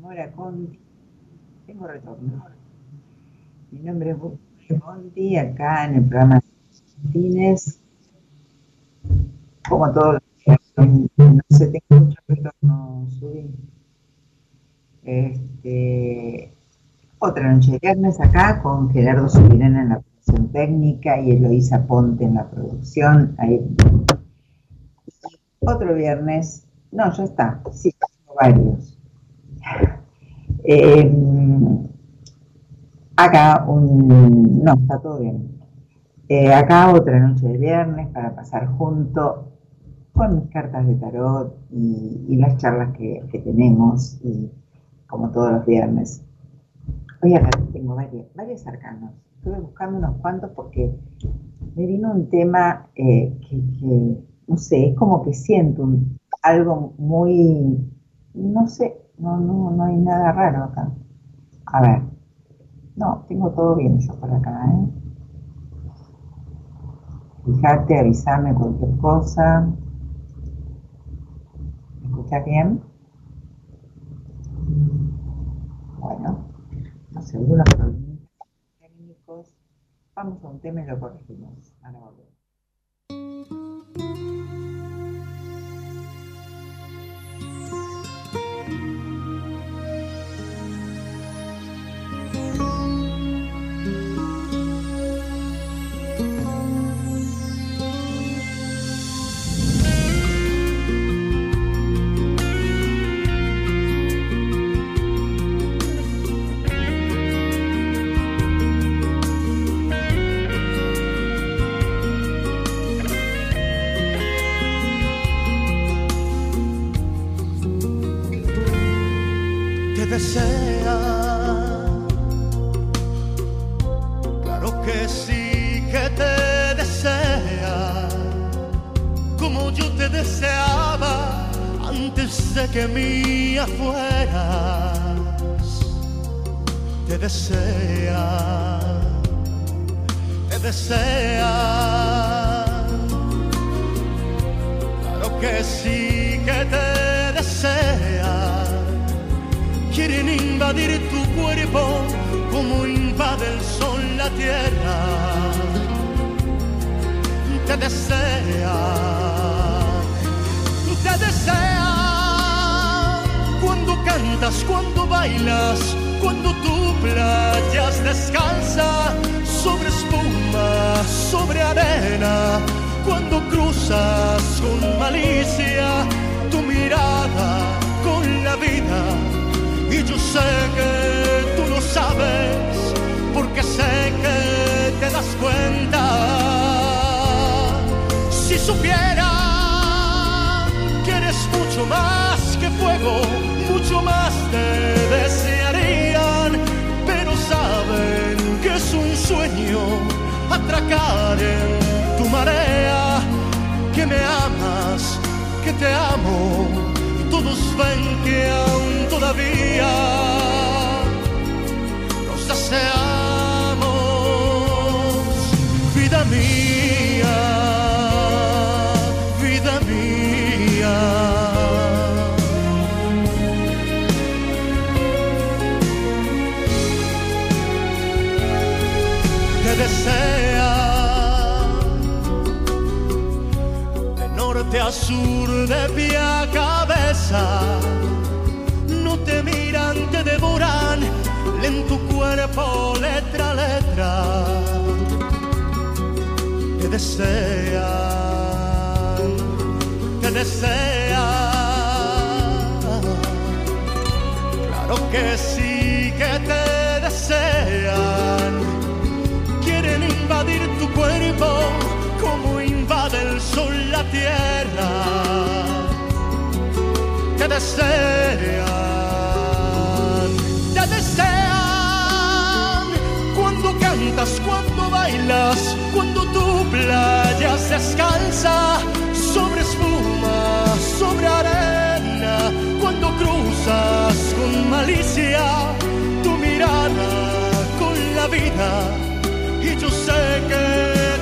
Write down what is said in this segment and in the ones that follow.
Mora Conti. Tengo retorno. Mi nombre es Mora acá en el programa Argentines. Como todos los días no sé, tengo mucho retorno, subí. Este, otra noche de viernes acá con Gerardo Subirán en la producción técnica y Eloisa Ponte en la producción. Otro viernes, no, ya está, sí, tengo varios Em, acá un... No, está todo bien. Eh, acá otra noche de viernes para pasar junto con mis cartas de tarot y, las charlas que, tenemos, y como todos los viernes. Hoy acá tengo varios, varios arcanos. Estuve buscando unos cuantos porque me vino un tema eh, que, no sé, es como que siento algo muy, no sé, no, no, no hay nada raro acá. A ver, no, tengo todo bien yo por acá, ¿eh? Fíjate, avísame cualquier cosa. ¿Me escuchas bien? Bueno, los algunos problemas técnicos. Vamos a un tema y lo corregimos. Ahora volvemos. Que mía fueras, te desea, te desea. Claro que sí que te desea. Quieren invadir tu cuerpo como invade el sol la tierra. Te desea, te desea cantas, cuando bailas, cuando tú playas descalza sobre espuma, sobre arena, cuando cruzas con malicia tu mirada con la vida. Y yo sé que tú lo sabes, porque sé que te das cuenta. Si supiera que eres mucho más que fuego, mucho más te desearían, pero saben que es un sueño atracar en tu marea, que me amas, que te amo, y todos ven que aún todavía nos deseamos, vida mía, norte a sur, de pie a cabeza. No te miran, te devoran, en tu cuerpo letra a letra. Te desean, te desean. Claro que sí que te desean invadir tu cuerpo como invade el sol la tierra. Desean, te desean cuando cantas, cuando bailas, cuando tu playa se descalza sobre espuma, sobre arena, cuando cruzas con malicia tu mirada con la vida y yo sé que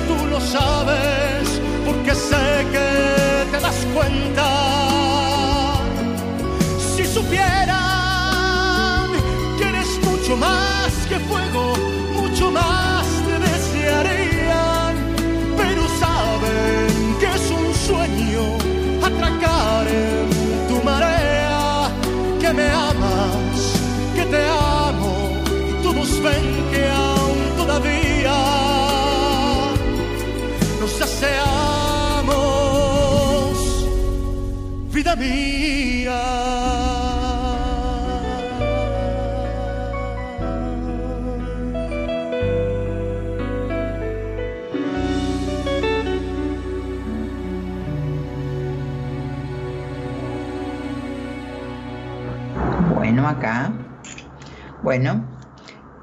tú lo sabes, porque sé que te das cuenta. Bueno, acá, bueno,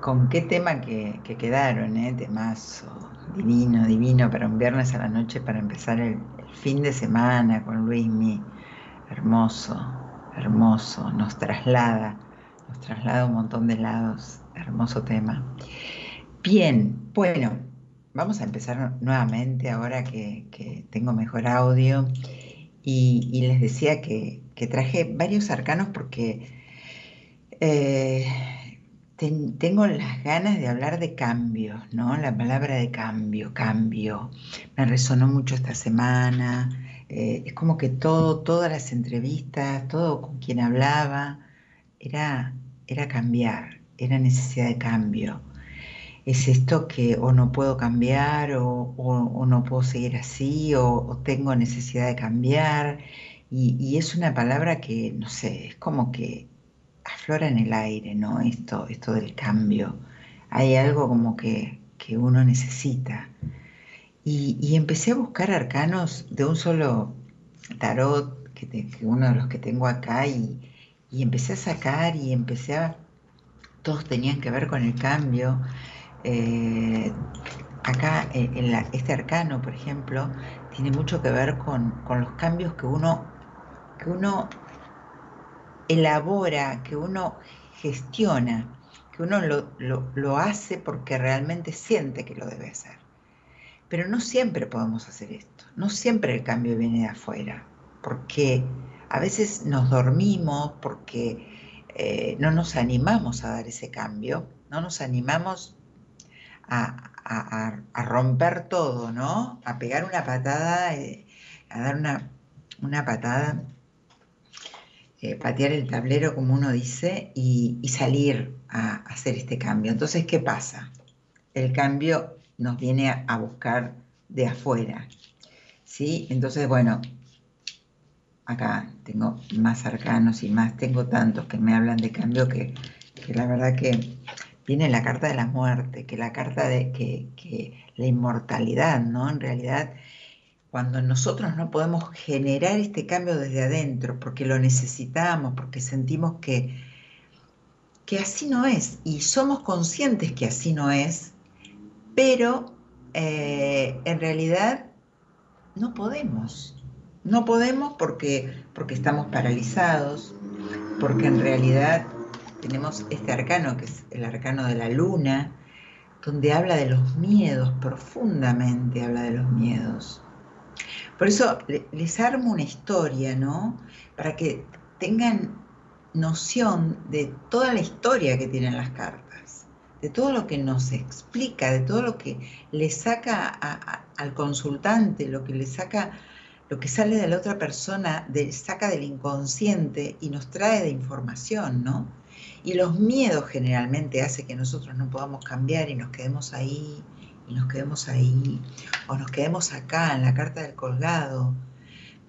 con qué tema que, quedaron, ¿eh? Temazo, divino, divino para un viernes a la noche, para empezar el, el fin de semana con Luismi. Hermoso, hermoso. Nos traslada, nos traslada un montón de lados. Hermoso tema. Bien, bueno, vamos a empezar nuevamente ahora que, tengo mejor audio. Y, les decía que, traje varios arcanos porque eh, tengo las ganas de hablar de cambio, ¿no? La palabra de cambio, cambio. Me resonó mucho esta semana. Eh, es como que todo, todas las entrevistas, todo con quien hablaba, era, era cambiar, era necesidad de cambio. Es esto que o no puedo cambiar o, no puedo seguir así o, tengo necesidad de cambiar. Y, y es una palabra que, no sé, es como que aflora en el aire, ¿no? Esto, esto del cambio. Hay algo como que, uno necesita. Y, empecé a buscar arcanos de un solo tarot, que, uno de los que tengo acá, y, empecé a sacar y empecé a... Todos tenían que ver con el cambio. Eh, acá, en este arcano, por ejemplo, tiene mucho que ver con, los cambios que uno, que uno elabora, que uno gestiona, que uno lo, hace porque realmente siente que lo debe hacer. Pero no siempre podemos hacer esto, no siempre el cambio viene de afuera, porque a veces nos dormimos, porque eh, no nos animamos a dar ese cambio, no nos animamos a, romper todo, ¿no? A pegar una patada, eh, a dar una, una patada eh, patear el tablero, como uno dice, y, salir a, hacer este cambio. Entonces, ¿qué pasa? El cambio nos viene a, buscar de afuera. ¿sí? Entonces, bueno, acá tengo más arcanos y más, tengo tantos que me hablan de cambio que, la verdad que viene la carta de la muerte, que la carta de que, que la inmortalidad, ¿no? En realidad cuando nosotros no podemos generar este cambio desde adentro, porque lo necesitamos, porque sentimos que, que así no es, y somos conscientes que así no es, pero eh, en realidad no podemos. No podemos porque, porque estamos paralizados, porque en realidad tenemos este arcano, que es el arcano de la luna, donde habla de los miedos, profundamente habla de los miedos. Por eso les armo una historia, ¿no? Para que tengan noción de toda la historia que tienen las cartas, de todo lo que nos explica, de todo lo que le saca al consultante, lo que le saca, lo que sale de la otra persona, saca del inconsciente y nos trae de información, ¿no? Y los miedos generalmente hacen que nosotros no podamos cambiar y nos quedemos ahí y nos quedemos ahí, o nos quedemos acá en la carta del colgado,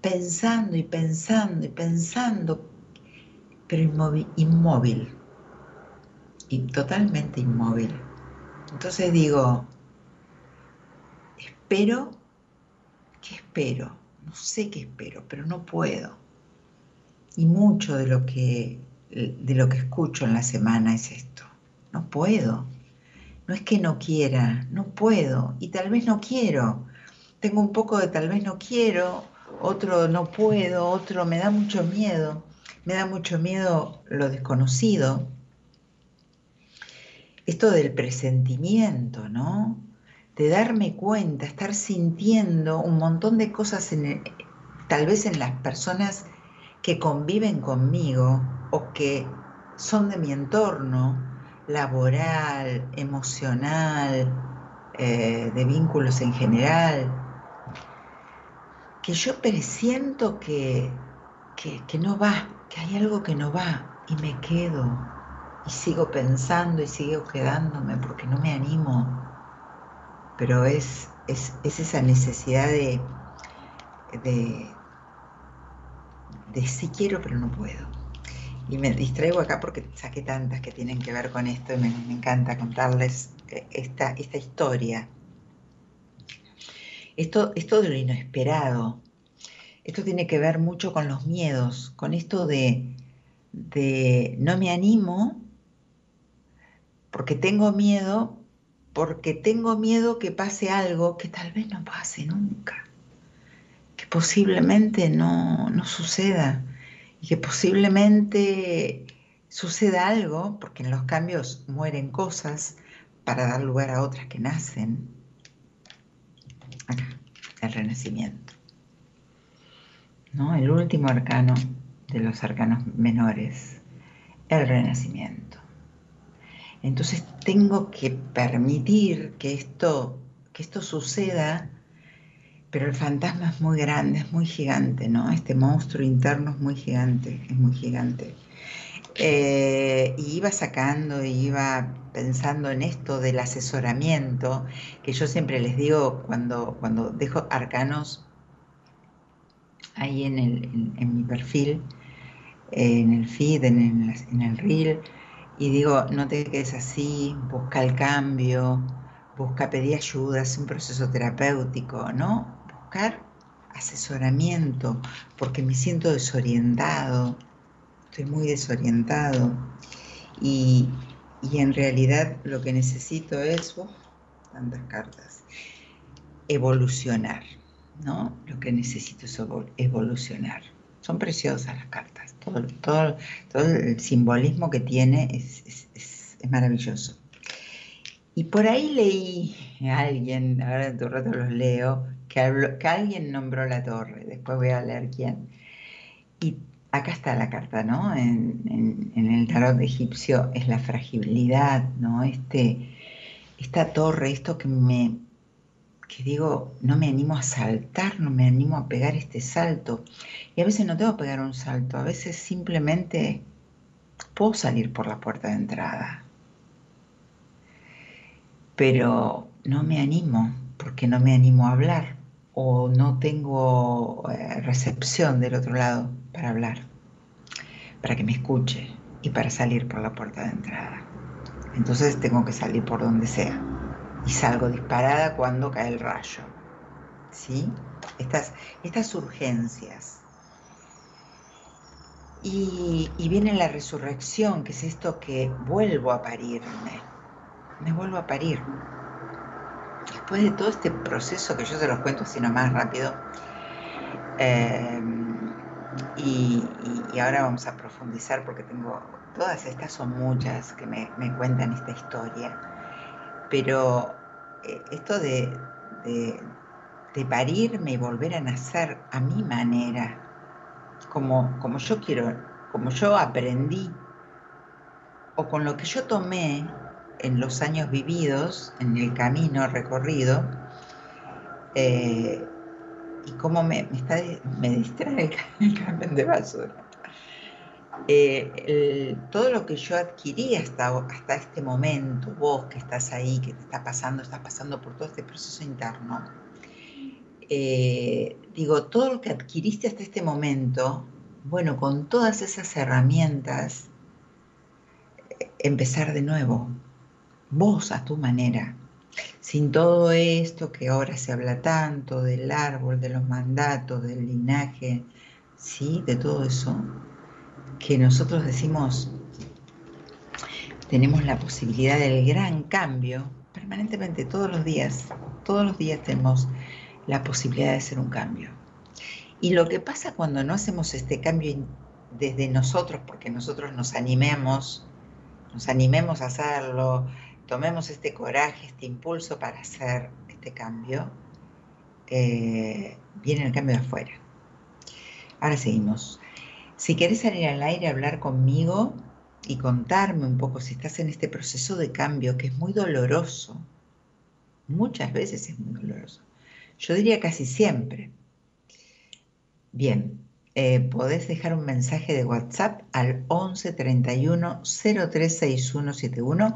pensando y pensando y pensando, pero inmóvil y totalmente inmóvil. Entonces digo, espero, ¿qué espero? No sé qué espero, pero no puedo. Y mucho de lo que de lo que escucho en la semana es esto. No puedo. No es que no quiera, no puedo y tal vez no quiero. Tengo un poco de tal vez no quiero, otro no puedo, otro me da mucho miedo. Me da mucho miedo lo desconocido. Esto del presentimiento, ¿no? De darme cuenta, estar sintiendo un montón de cosas en tal vez en las personas que conviven conmigo o que son de mi entorno, laboral, emocional, eh, de vínculos en general, que yo presiento que, que, no va, que hay algo que no va y me quedo y sigo pensando y sigo quedándome porque no me animo. Pero es, es, esa necesidad de, de, de sí quiero pero no puedo y me distraigo acá porque saqué tantas que tienen que ver con esto y me, encanta contarles eh, esta, esta historia. Esto, esto de lo inesperado, esto tiene que ver mucho con los miedos, con esto de, de no me animo porque tengo miedo, porque tengo miedo que pase algo que tal vez no pase nunca, que posiblemente no, no suceda y que posiblemente suceda algo, porque en los cambios mueren cosas para dar lugar a otras que nacen. Acá, el renacimiento. ¿No? El último arcano de los arcanos menores, el renacimiento. Entonces tengo que permitir que esto, que esto suceda, pero el fantasma es muy grande, es muy gigante, ¿no? Este monstruo interno es muy gigante, es muy gigante. Eh, y iba sacando, iba pensando en esto del asesoramiento, que yo siempre les digo cuando, cuando dejo arcanos ahí en, el, en, mi perfil, en el feed, en en el reel, y digo, no te quedes así, busca el cambio, busca pedir ayuda, es un proceso terapéutico, ¿no? Buscar asesoramiento, porque me siento desorientado, estoy muy desorientado y, en realidad lo que necesito es, tantas cartas, evolucionar, ¿no? Lo que necesito es evolucionar. Son preciosas las cartas, todo, todo, el simbolismo que tiene es, es, maravilloso. Y por ahí leí a alguien, ahora en tu rato los leo, que, que alguien nombró la torre, después voy a leer quién. Y acá está la carta, ¿no? En, el tarot egipcio es la fragilidad, ¿no? Este, esta torre, esto que me, que digo, no me animo a saltar, no me animo a pegar este salto. Y a veces no tengo que pegar un salto, a veces simplemente puedo salir por la puerta de entrada. Pero no me animo, porque no me animo a hablar o no tengo eh, recepción del otro lado para hablar, para que me escuche y para salir por la puerta de entrada. Entonces tengo que salir por donde sea y salgo disparada cuando cae el rayo. ¿Sí? Estas, estas urgencias. Y, viene la resurrección, que es esto que vuelvo a parirme. Me vuelvo a parir. Después de todo este proceso que yo se los cuento así nomás rápido, eh, y, ahora vamos a profundizar porque tengo, todas estas son muchas que me, cuentan esta historia, pero eh, esto de, de, parirme y volver a nacer a mi manera, como, como yo quiero, como yo aprendí, o con lo que yo tomé en los años vividos, en el camino recorrido, eh, y cómo me, está, me distrae el, camión de basura. Eh, todo lo que yo adquirí hasta, hasta este momento, vos que estás ahí, que te está pasando, estás pasando por todo este proceso interno, eh, digo, todo lo que adquiriste hasta este momento, bueno, con todas esas herramientas, eh, empezar de nuevo, vos a tu manera, sin todo esto que ahora se habla tanto del árbol, de los mandatos, del linaje, ¿sí? De todo eso, que nosotros decimos, tenemos la posibilidad del gran cambio, permanentemente, todos los días, todos los días tenemos la posibilidad de hacer un cambio. Y lo que pasa cuando no hacemos este cambio desde nosotros, porque nosotros nos animemos, nos animemos a hacerlo, tomemos este coraje, este impulso para hacer este cambio, eh, viene el cambio de afuera. Ahora seguimos. Si quieres salir al aire a hablar conmigo y contarme un poco si estás en este proceso de cambio que es muy doloroso, muchas veces es muy doloroso, yo diría casi siempre. Bien, eh, podés dejar un mensaje de WhatsApp al 11 31 036171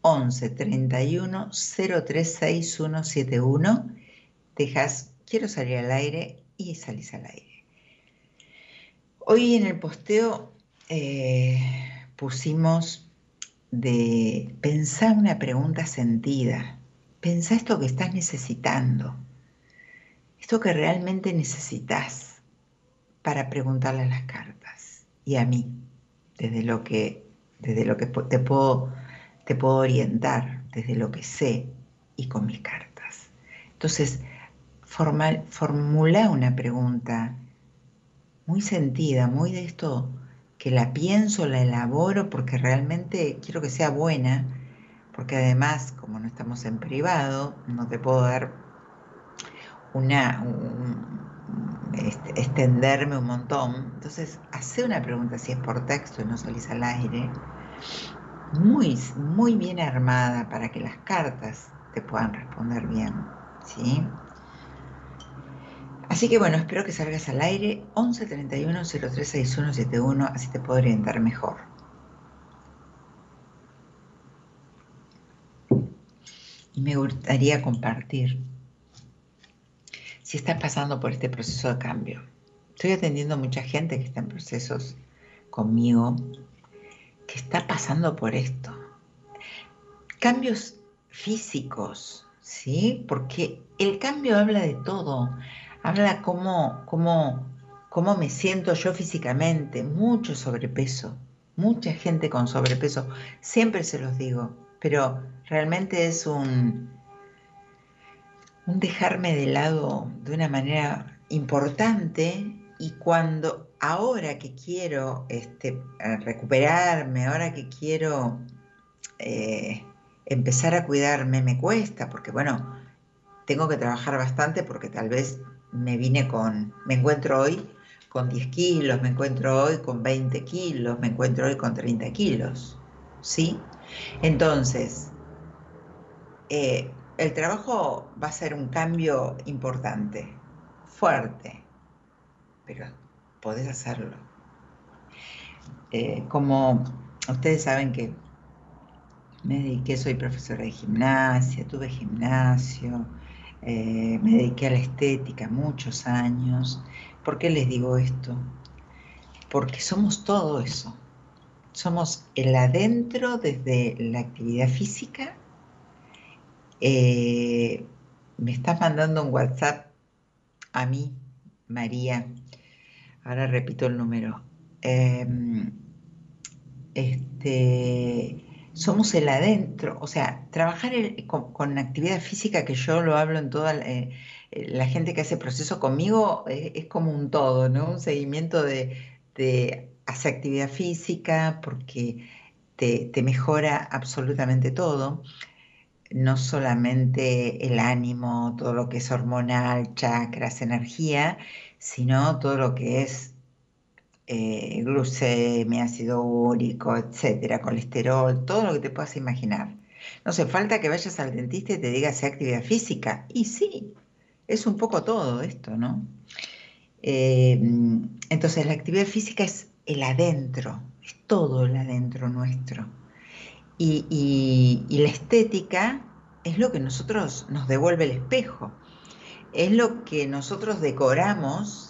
11 31 036171. Dejas, quiero salir al aire y salís al aire. Hoy en el posteo eh, pusimos de pensar una pregunta sentida. Pensá esto que estás necesitando, esto que realmente necesitas para preguntarle a las cartas y a mí. desde lo que, desde lo que te puedo, te puedo orientar, desde lo que sé y con mis cartas. Entonces, formula una pregunta muy sentida, muy de esto que la pienso, la elaboro porque realmente quiero que sea buena, porque además, como no estamos en privado, no te puedo dar una, este, extenderme un montón. Entonces, hace una pregunta si es por texto y no salís al aire, muy, muy bien armada para que las cartas te puedan responder bien, ¿sí? Así que bueno, espero que salgas al aire 11 31 036171, así te puedo orientar mejor. Me gustaría compartir si estás pasando por este proceso de cambio. Estoy atendiendo a mucha gente que está en procesos conmigo, que está pasando por esto. Cambios físicos, ¿sí? Porque el cambio habla de todo habla cómo, cómo, cómo me siento yo físicamente, mucho sobrepeso, mucha gente con sobrepeso, siempre se los digo, pero realmente es un, un dejarme de lado de una manera importante y cuando ahora que quiero este, recuperarme, ahora que quiero eh, empezar a cuidarme, me cuesta, porque bueno, tengo que trabajar bastante porque tal vez me vine con, me encuentro hoy con 10 kilos, me encuentro hoy con 20 kilos, me encuentro hoy con 30 kilos, ¿sí? Entonces, eh, el trabajo va a ser un cambio importante, fuerte, pero podés hacerlo. Eh, como ustedes saben que me dediqué, soy profesora de gimnasia, tuve gimnasio, eh, me dediqué a la estética muchos años. ¿Por qué les digo esto? Porque somos todo eso. Somos el adentro desde la actividad física. Eh, me estás mandando un WhatsApp a mí, María. Ahora repito el número. Em, este, somos el adentro, o sea, trabajar con, actividad física, que yo lo hablo en toda la, eh, gente que hace proceso conmigo, eh, es como un todo, ¿no? Un seguimiento de, hacer actividad física porque te, mejora absolutamente todo, no solamente el ánimo, todo lo que es hormonal, chakras, energía, sino todo lo que es eh, glucemia, ácido úrico, etcétera, colesterol, todo lo que te puedas imaginar. No hace falta que vayas al dentista y te diga si actividad física. Y sí, es un poco todo esto, ¿no? Eh, entonces la actividad física es el adentro, es todo el adentro nuestro. y la estética es lo que nosotros nos devuelve el espejo, es lo que nosotros decoramos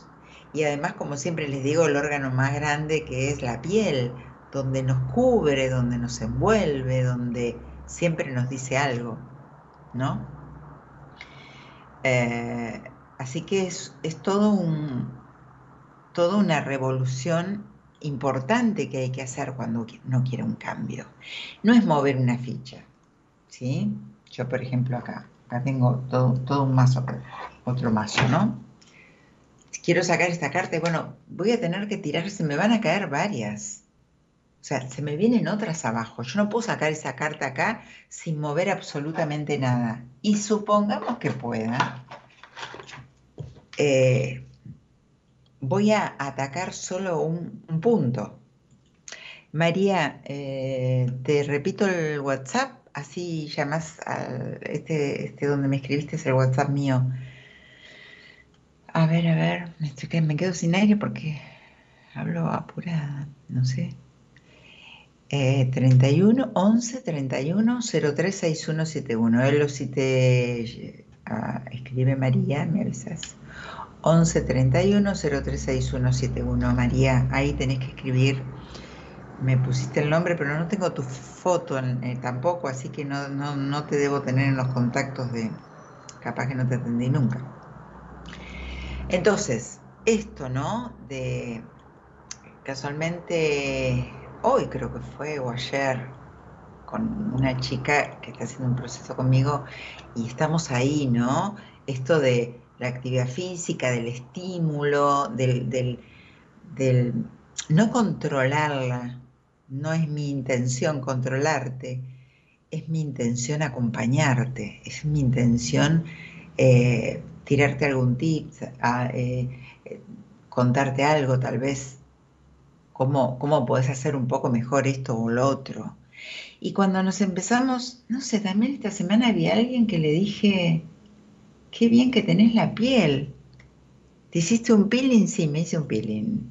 y además, como siempre les digo, el órgano más grande que es la piel, donde nos cubre, donde nos envuelve, donde siempre nos dice algo, ¿no? Eh, así que es, todo un, toda una revolución importante que hay que hacer cuando uno quiere un cambio. No es mover una ficha, ¿sí? Yo, por ejemplo, acá, acá tengo todo, todo un mazo, otro mazo, ¿no? Quiero sacar esta carta y bueno, voy a tener que tirar, se me van a caer varias. O sea, se me vienen otras abajo. Yo no puedo sacar esa carta acá sin mover absolutamente nada. Y supongamos que pueda. Eh, voy a atacar solo un, punto. María, eh, te repito el WhatsApp, así llamas a este, este donde me escribiste, es el WhatsApp mío. A ver, a ver, me, estoy, me quedo sin aire porque hablo apurada, no sé. 31 11 31 036171. Él lo cité, ah, escribe María, me avisas. 11 31 036171. María, ahí tenés que escribir. Me pusiste el nombre, pero no tengo tu foto eh, tampoco, así que no, no, no te debo tener en los contactos de. Capaz que no te atendí nunca. Entonces, esto, ¿no? De casualmente hoy creo que fue, o ayer, con una chica que está haciendo un proceso conmigo y estamos ahí, ¿no? Esto de la actividad física, del estímulo, del, no controlarla, no es mi intención controlarte, es mi intención acompañarte, es mi intención eh, tirarte algún tip, eh, contarte algo tal vez, cómo, cómo podés hacer un poco mejor esto o lo otro. Y cuando nos empezamos, no sé, también esta semana había alguien que le dije, qué bien que tenés la piel. ¿Te hiciste un peeling? Sí, me hice un peeling.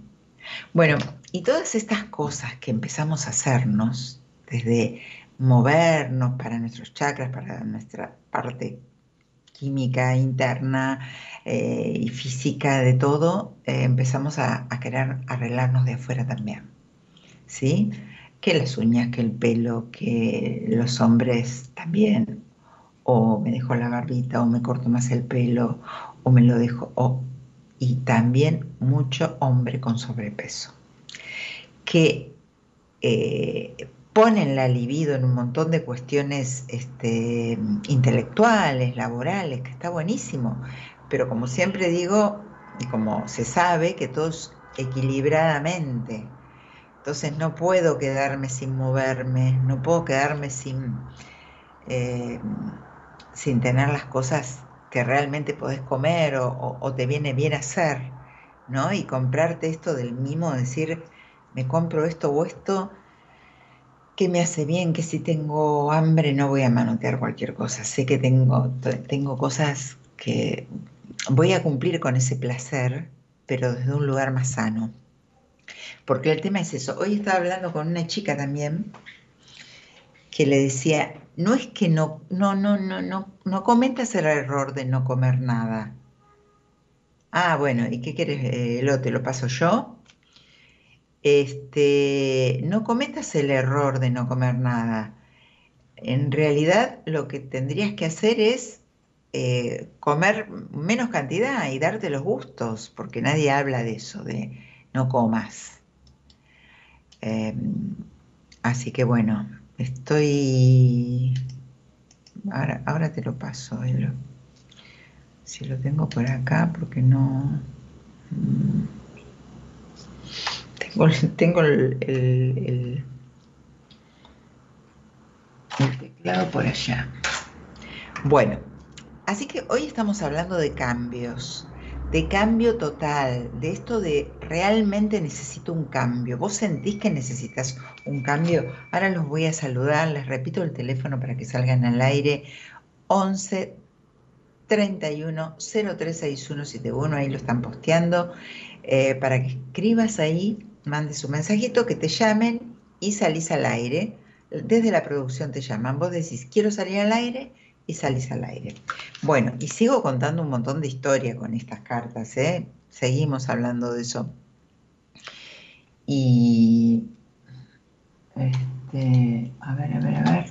Bueno, y todas estas cosas que empezamos a hacernos, desde movernos para nuestros chakras, para nuestra parte química interna eh, y física de todo, eh, empezamos a, querer arreglarnos de afuera también. ¿Sí? Que las uñas, que el pelo, que los hombres también, o me dejo la barbita, o me corto más el pelo, o me lo dejo, o, y también mucho hombre con sobrepeso, que eh, ponen la libido en un montón de cuestiones este, intelectuales, laborales, que está buenísimo, pero como siempre digo, y como se sabe, que todos equilibradamente. Entonces no puedo quedarme sin moverme, no puedo quedarme sin, eh, sin tener las cosas que realmente podés comer o, o, te viene bien hacer, ¿no? Y comprarte esto del mimo, decir, me compro esto o esto, que me hace bien, que si tengo hambre no voy a manotear cualquier cosa. Sé que tengo, tengo cosas que voy a cumplir con ese placer, pero desde un lugar más sano. Porque el tema es eso. Hoy estaba hablando con una chica también que le decía, no es que no, no, no, no, no, no cometas el error de no comer nada. Ah, bueno, ¿y qué quieres? Eh, lo te lo paso yo este, no cometas el error de no comer nada. En realidad lo que tendrías que hacer es eh, comer menos cantidad y darte los gustos, porque nadie habla de eso, de no comas. Eh, así que bueno, estoy... Ahora, ahora te lo paso, si lo tengo por acá, porque no... Mm, tengo, el, teclado por allá. Bueno, así que hoy estamos hablando de cambios, de cambio total, de esto de realmente necesito un cambio. ¿Vos sentís que necesitas un cambio? Ahora los voy a saludar, les repito el teléfono para que salgan al aire. 11 31 036171, ahí lo están posteando, eh, para que escribas ahí mandes un mensajito, que te llamen y salís al aire. Desde la producción te llaman, vos decís, quiero salir al aire y salís al aire. Bueno, y sigo contando un montón de historia con estas cartas, ¿eh? Seguimos hablando de eso. Y, este, a ver, a ver, a ver.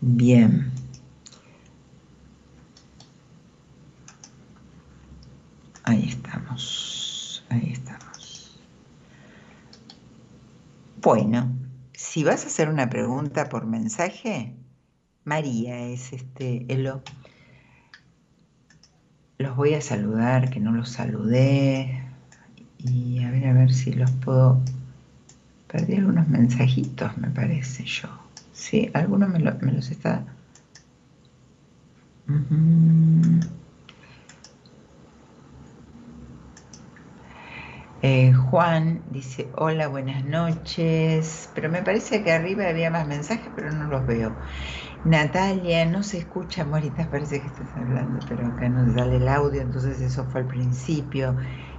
Bien. Ahí estamos, ahí estamos. Bueno, si vas a hacer una pregunta por mensaje, María es este Elo. Los voy a saludar, que no los saludé. Y a ver, a ver si los puedo. Perdí algunos mensajitos, me parece yo. Sí, algunos me, los está. Eh, Juan dice, hola, buenas noches, pero me parece que arriba había más mensajes, pero no los veo. Natalia, no se escucha, Moritas, parece que estás hablando, pero acá no sale el audio, entonces eso fue al principio.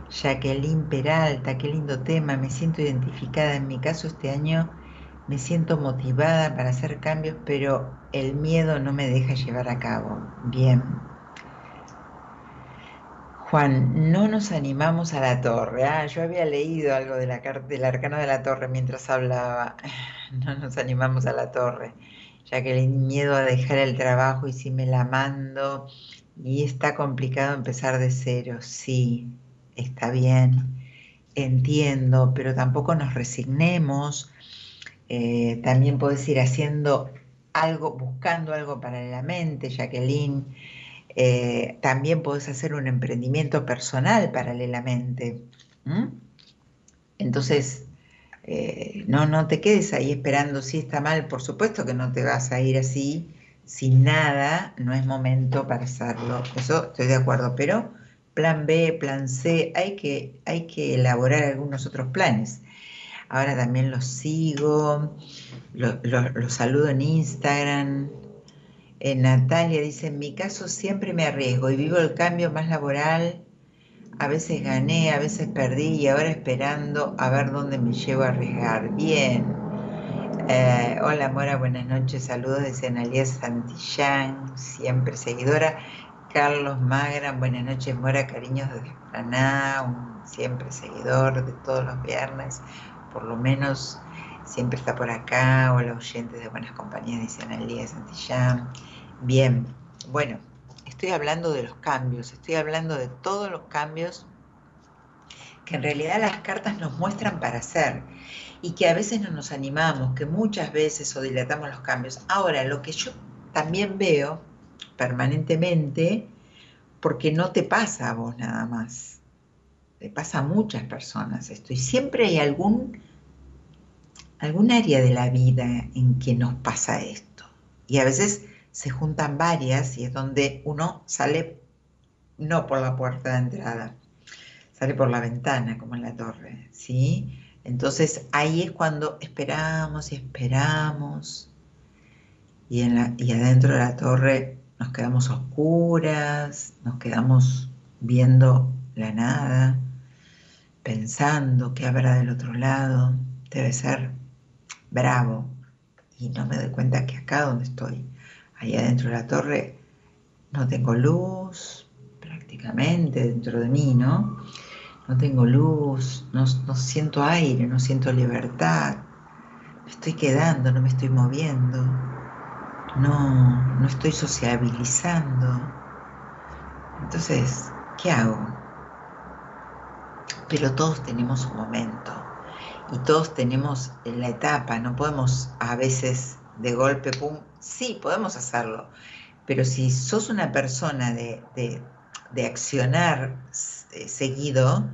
Jacqueline Peralta, qué lindo tema, me siento identificada. En mi caso este año me siento motivada para hacer cambios, pero el miedo no me deja llevar a cabo. Bien, Juan, no nos animamos a la torre. Ah, yo había leído algo de la, del arcano de la torre mientras hablaba. No nos animamos a la torre, ya que miedo a dejar el trabajo y si me la mando y está complicado empezar de cero. Sí, está bien. entiendo, pero tampoco nos resignemos. Eh, también puedes ir haciendo algo, buscando algo paralelamente, Jacqueline. Eh, también puedes hacer un emprendimiento personal paralelamente. Entonces, eh, no, no te quedes ahí esperando si está mal. Por supuesto que no te vas a ir así sin nada, no es momento para hacerlo. Eso estoy de acuerdo, pero plan B, plan C, hay que, hay que elaborar algunos otros planes. Ahora también los sigo, los saludo en Instagram. Eh, Natalia dice, en mi caso siempre me arriesgo y vivo el cambio más laboral. A veces gané, a veces perdí y ahora esperando a ver dónde me llevo a arriesgar. Bien. Eh, hola Mora, buenas noches. Saludos desde Analia Santillán, siempre seguidora. Carlos Magra, buenas noches Mora, cariños desde Paraná, un siempre seguidor de todos los viernes por lo menos siempre está por acá, los oyentes de Buenas Compañías, dice Analia Santillán. Bien, bueno, estoy hablando de los cambios, estoy hablando de todos los cambios que en realidad las cartas nos muestran para hacer y que a veces no nos animamos, que muchas veces o dilatamos los cambios. Ahora, lo que yo también veo permanentemente, porque no te pasa a vos nada más, te pasa a muchas personas esto, y siempre hay algún algún área de la vida en que nos pasa esto. Y a veces se juntan varias y es donde uno sale no por la puerta de entrada, sale por la ventana como en la torre, ¿sí? Entonces ahí es cuando esperamos y esperamos y, en la, y adentro de la torre nos quedamos oscuras, nos quedamos viendo la nada, pensando qué habrá del otro lado. Debe ser bravo. Y no me doy cuenta que acá donde estoy, allá dentro de la torre, no tengo luz prácticamente dentro de mí, ¿no? No tengo luz, no, siento aire, no siento libertad. Me estoy quedando, no me estoy moviendo. No, no estoy sociabilizando. Entonces, ¿qué hago? Pero todos tenemos un momento y todos tenemos la etapa, no podemos a veces de golpe, pum, sí, podemos hacerlo, pero si sos una persona de, accionar eh, seguido,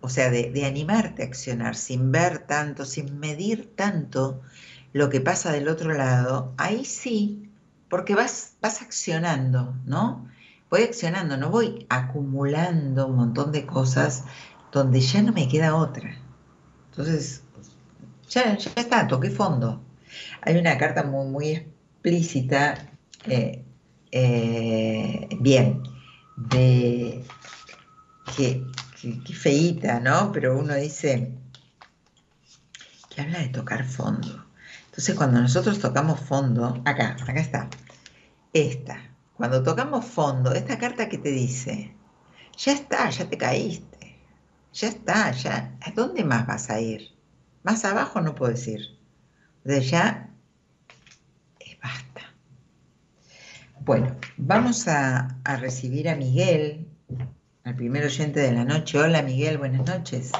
o sea, de, animarte a accionar sin ver tanto, sin medir tanto lo que pasa del otro lado, ahí sí, porque vas, vas accionando, ¿no? Voy accionando, no voy acumulando un montón de cosas donde ya no me queda otra. Entonces, ya, ya está, toqué fondo. Hay una carta muy, muy explícita, eh, eh, bien, de que, que, feíta, ¿no? Pero uno dice que habla de tocar fondo. Entonces, cuando nosotros tocamos fondo, acá, acá está, esta, cuando tocamos fondo, esta carta que te dice, ya está, ya te caíste ya está, ya, ¿a dónde más vas a ir? Más abajo no puedo decir. De ya, eh, basta. Bueno, vamos a, a, recibir a Miguel, al primer oyente de la noche. Hola Miguel, buenas noches.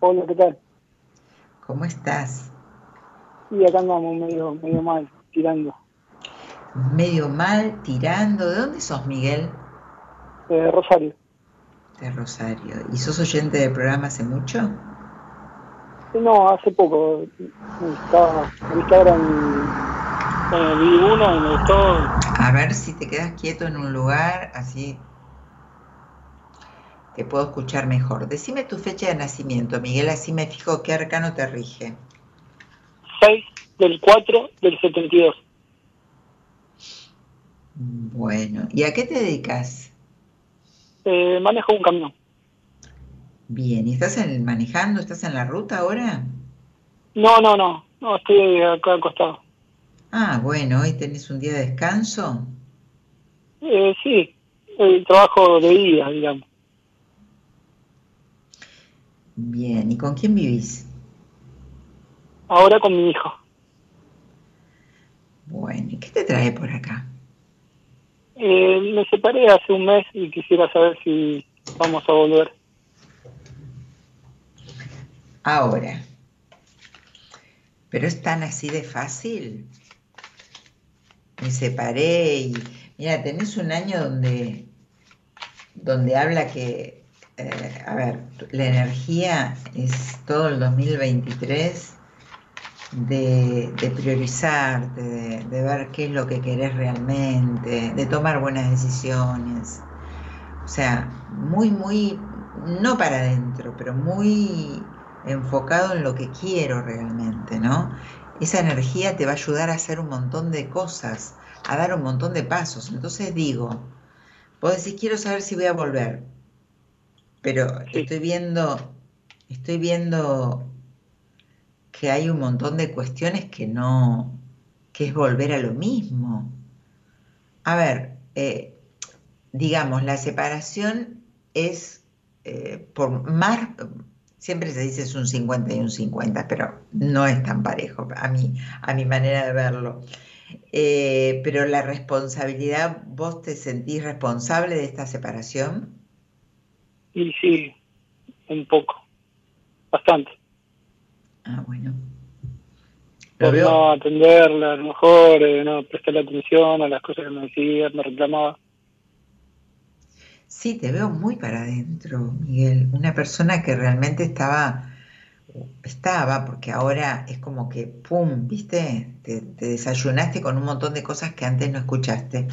Hola, ¿qué tal? ¿Cómo estás? Sí, acá andamos medio, medio mal, tirando. Medio mal, tirando. ¿De dónde sos, Miguel? De Rosario de Rosario. ¿Y sos oyente del programa hace mucho? No, hace poco. Estaba en, en el 1 y me gustó. A ver si te quedas quieto en un lugar, así te puedo escuchar mejor. Decime tu fecha de nacimiento, Miguel, así me fijo qué arcano te rige. 6 del 4 del 72. Bueno, ¿y a qué te dedicas? Eh, manejo un camión. Bien, ¿y estás manejando? ¿Estás en la ruta ahora? No, no, no, no, estoy acá al costado. Ah, bueno, ¿hoy tenés un día de descanso? Eh, sí, el trabajo de día, digamos. Bien, ¿y con quién vivís? Ahora con mi hijo. Bueno, ¿y qué te trae por acá? Eh, me separé hace un mes y quisiera saber si vamos a volver. Ahora, pero es tan así de fácil. Me separé y, mira, tenés un año donde, donde habla que, eh, a ver, la energía es todo el 2023 de, de priorizarte, de, de ver qué es lo que querés realmente, de tomar buenas decisiones. O sea, muy, muy, no para adentro, pero muy enfocado en lo que quiero realmente, ¿no? Esa energía te va a ayudar a hacer un montón de cosas, a dar un montón de pasos. Entonces digo, vos decís, quiero saber si voy a volver, pero Sí. estoy viendo, estoy viendo que hay un montón de cuestiones que no, que es volver a lo mismo. A ver, eh, digamos, la separación es eh, por más, siempre se dice es un 50 y un 50, pero no es tan parejo a mí, a mi manera de verlo. Eh, pero la responsabilidad, ¿vos te sentís responsable de esta separación? Y sí, un poco, bastante. Ah, bueno. Por no atenderla, a lo mejor, eh, no prestarle atención a las cosas que me decía, me reclamaba. sí, te veo muy para adentro, Miguel. Una persona que realmente estaba, estaba, porque ahora es como que, ¡pum!, ¿viste? Te, te desayunaste con un montón de cosas que antes no escuchaste.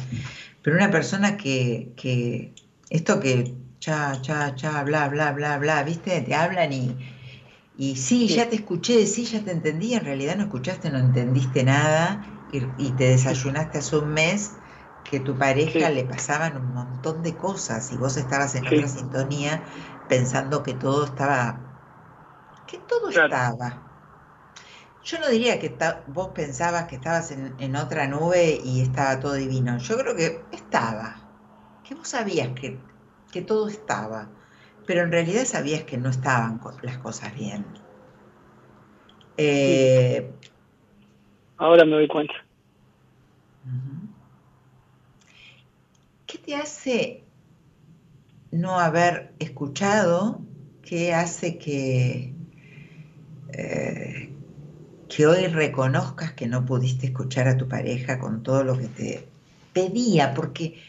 Pero una persona que, que esto que cha, cha, cha, bla, bla, bla, bla, ¿viste? Te hablan y, y sí, Sí. ya te escuché, sí, ya te entendí, en realidad no escuchaste, no entendiste nada y, y te desayunaste hace un mes que tu pareja Sí. le pasaban un montón de cosas y vos estabas en Sí. otra sintonía pensando que todo estaba, que todo Claro. estaba. Yo no diría que vos pensabas que estabas en, en otra nube y estaba todo divino. Yo creo que estaba, que vos sabías que, que todo estaba, pero en realidad sabías que no estaban las cosas bien. Eh, Ahora me doy cuenta. ¿Qué te hace no haber escuchado? ¿Qué hace que, eh, que hoy reconozcas que no pudiste escuchar a tu pareja con todo lo que te pedía? Porque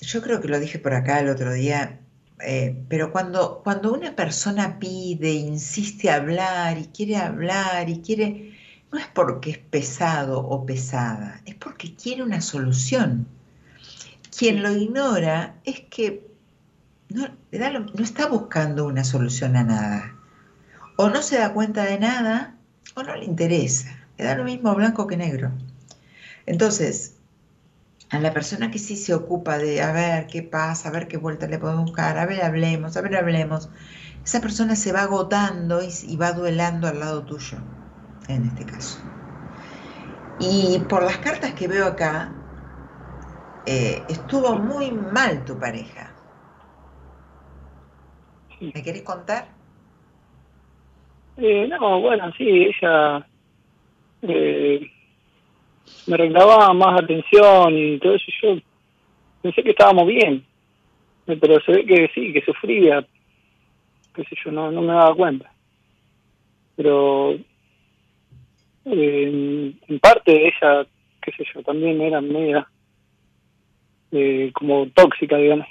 yo creo que lo dije por acá el otro día, eh, pero cuando, cuando una persona pide, insiste a hablar y quiere hablar y quiere, no es porque es pesado o pesada, es porque quiere una solución. Quien lo ignora es que no, no está buscando una solución a nada. O no se da cuenta de nada o no le interesa. Le da lo mismo blanco que negro. Entonces, a la persona que sí se ocupa de a ver qué pasa, a ver qué vuelta le podemos buscar, a ver, hablemos, a ver, hablemos, esa persona se va agotando y, y va duelando al lado tuyo, en este caso. Y por las cartas que veo acá, eh, estuvo muy mal tu pareja. ¿Me querés contar? Eh, no, bueno, sí, ella eh, me reclamaba más atención y todo eso. Yo pensé que estábamos bien, pero se ve que sí, que sufría, qué sé yo, no, no me daba cuenta. Pero eh, en parte ella, qué sé yo, también era media eh, como tóxica, digamos.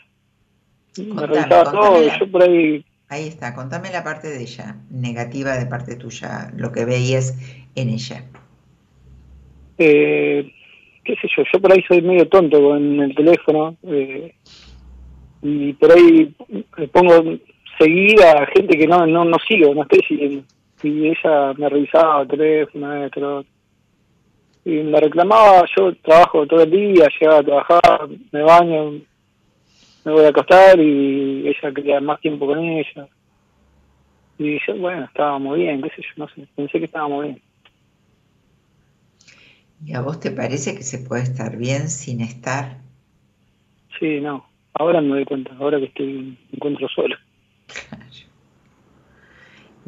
Me Contame, revisaba todo, yo por ahí Ahí está, contame la parte de ella, negativa de parte tuya, lo que veías en ella. Eh, qué sé yo, yo por ahí soy medio tonto con el teléfono eh, y por ahí pongo seguir a gente que no, no, no sigo, no estoy siguiendo. Y ella me revisaba el teléfono. Y me reclamaba, yo trabajo todo el día, llegaba a trabajar, me baño, me voy a acostar y ella quería más tiempo con ella. Y yo, bueno, estábamos bien, qué sé yo, no sé, pensé que estábamos bien. ¿Y a vos te parece que se puede estar bien sin estar? Sí, no. Ahora me doy cuenta, ahora que estoy me encuentro solo.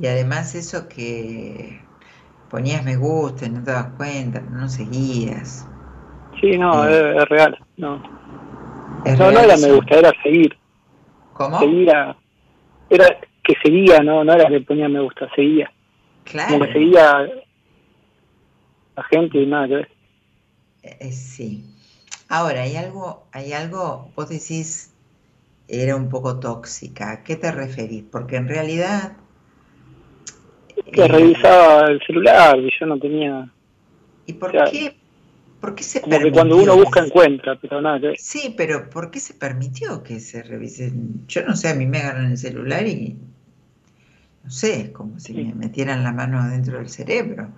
Y además eso que ponías me gusta y no te das cuenta, no seguías. Sí, no, Sí. es, es real. No, ¿Es no, no era eso? me gusta, era seguir. ¿Cómo? Seguir a. Era, que seguía, no, no era que ponía me gusta, seguía. Claro. Como que seguía la gente y nada que ver. Eh, eh, sí. Ahora, hay algo, hay algo, vos decís, era un poco tóxica. ¿A qué te referís? Porque en realidad... Que eh, revisaba el celular y yo no tenía... ¿Y por o sea, qué, por qué se Como que cuando uno busca encuentra, pero nada que ver. Sí, pero ¿por qué se permitió que se revisen? Yo no sé, a mí me agarran el celular y no sé, es como si Sí. me metieran la mano adentro del cerebro.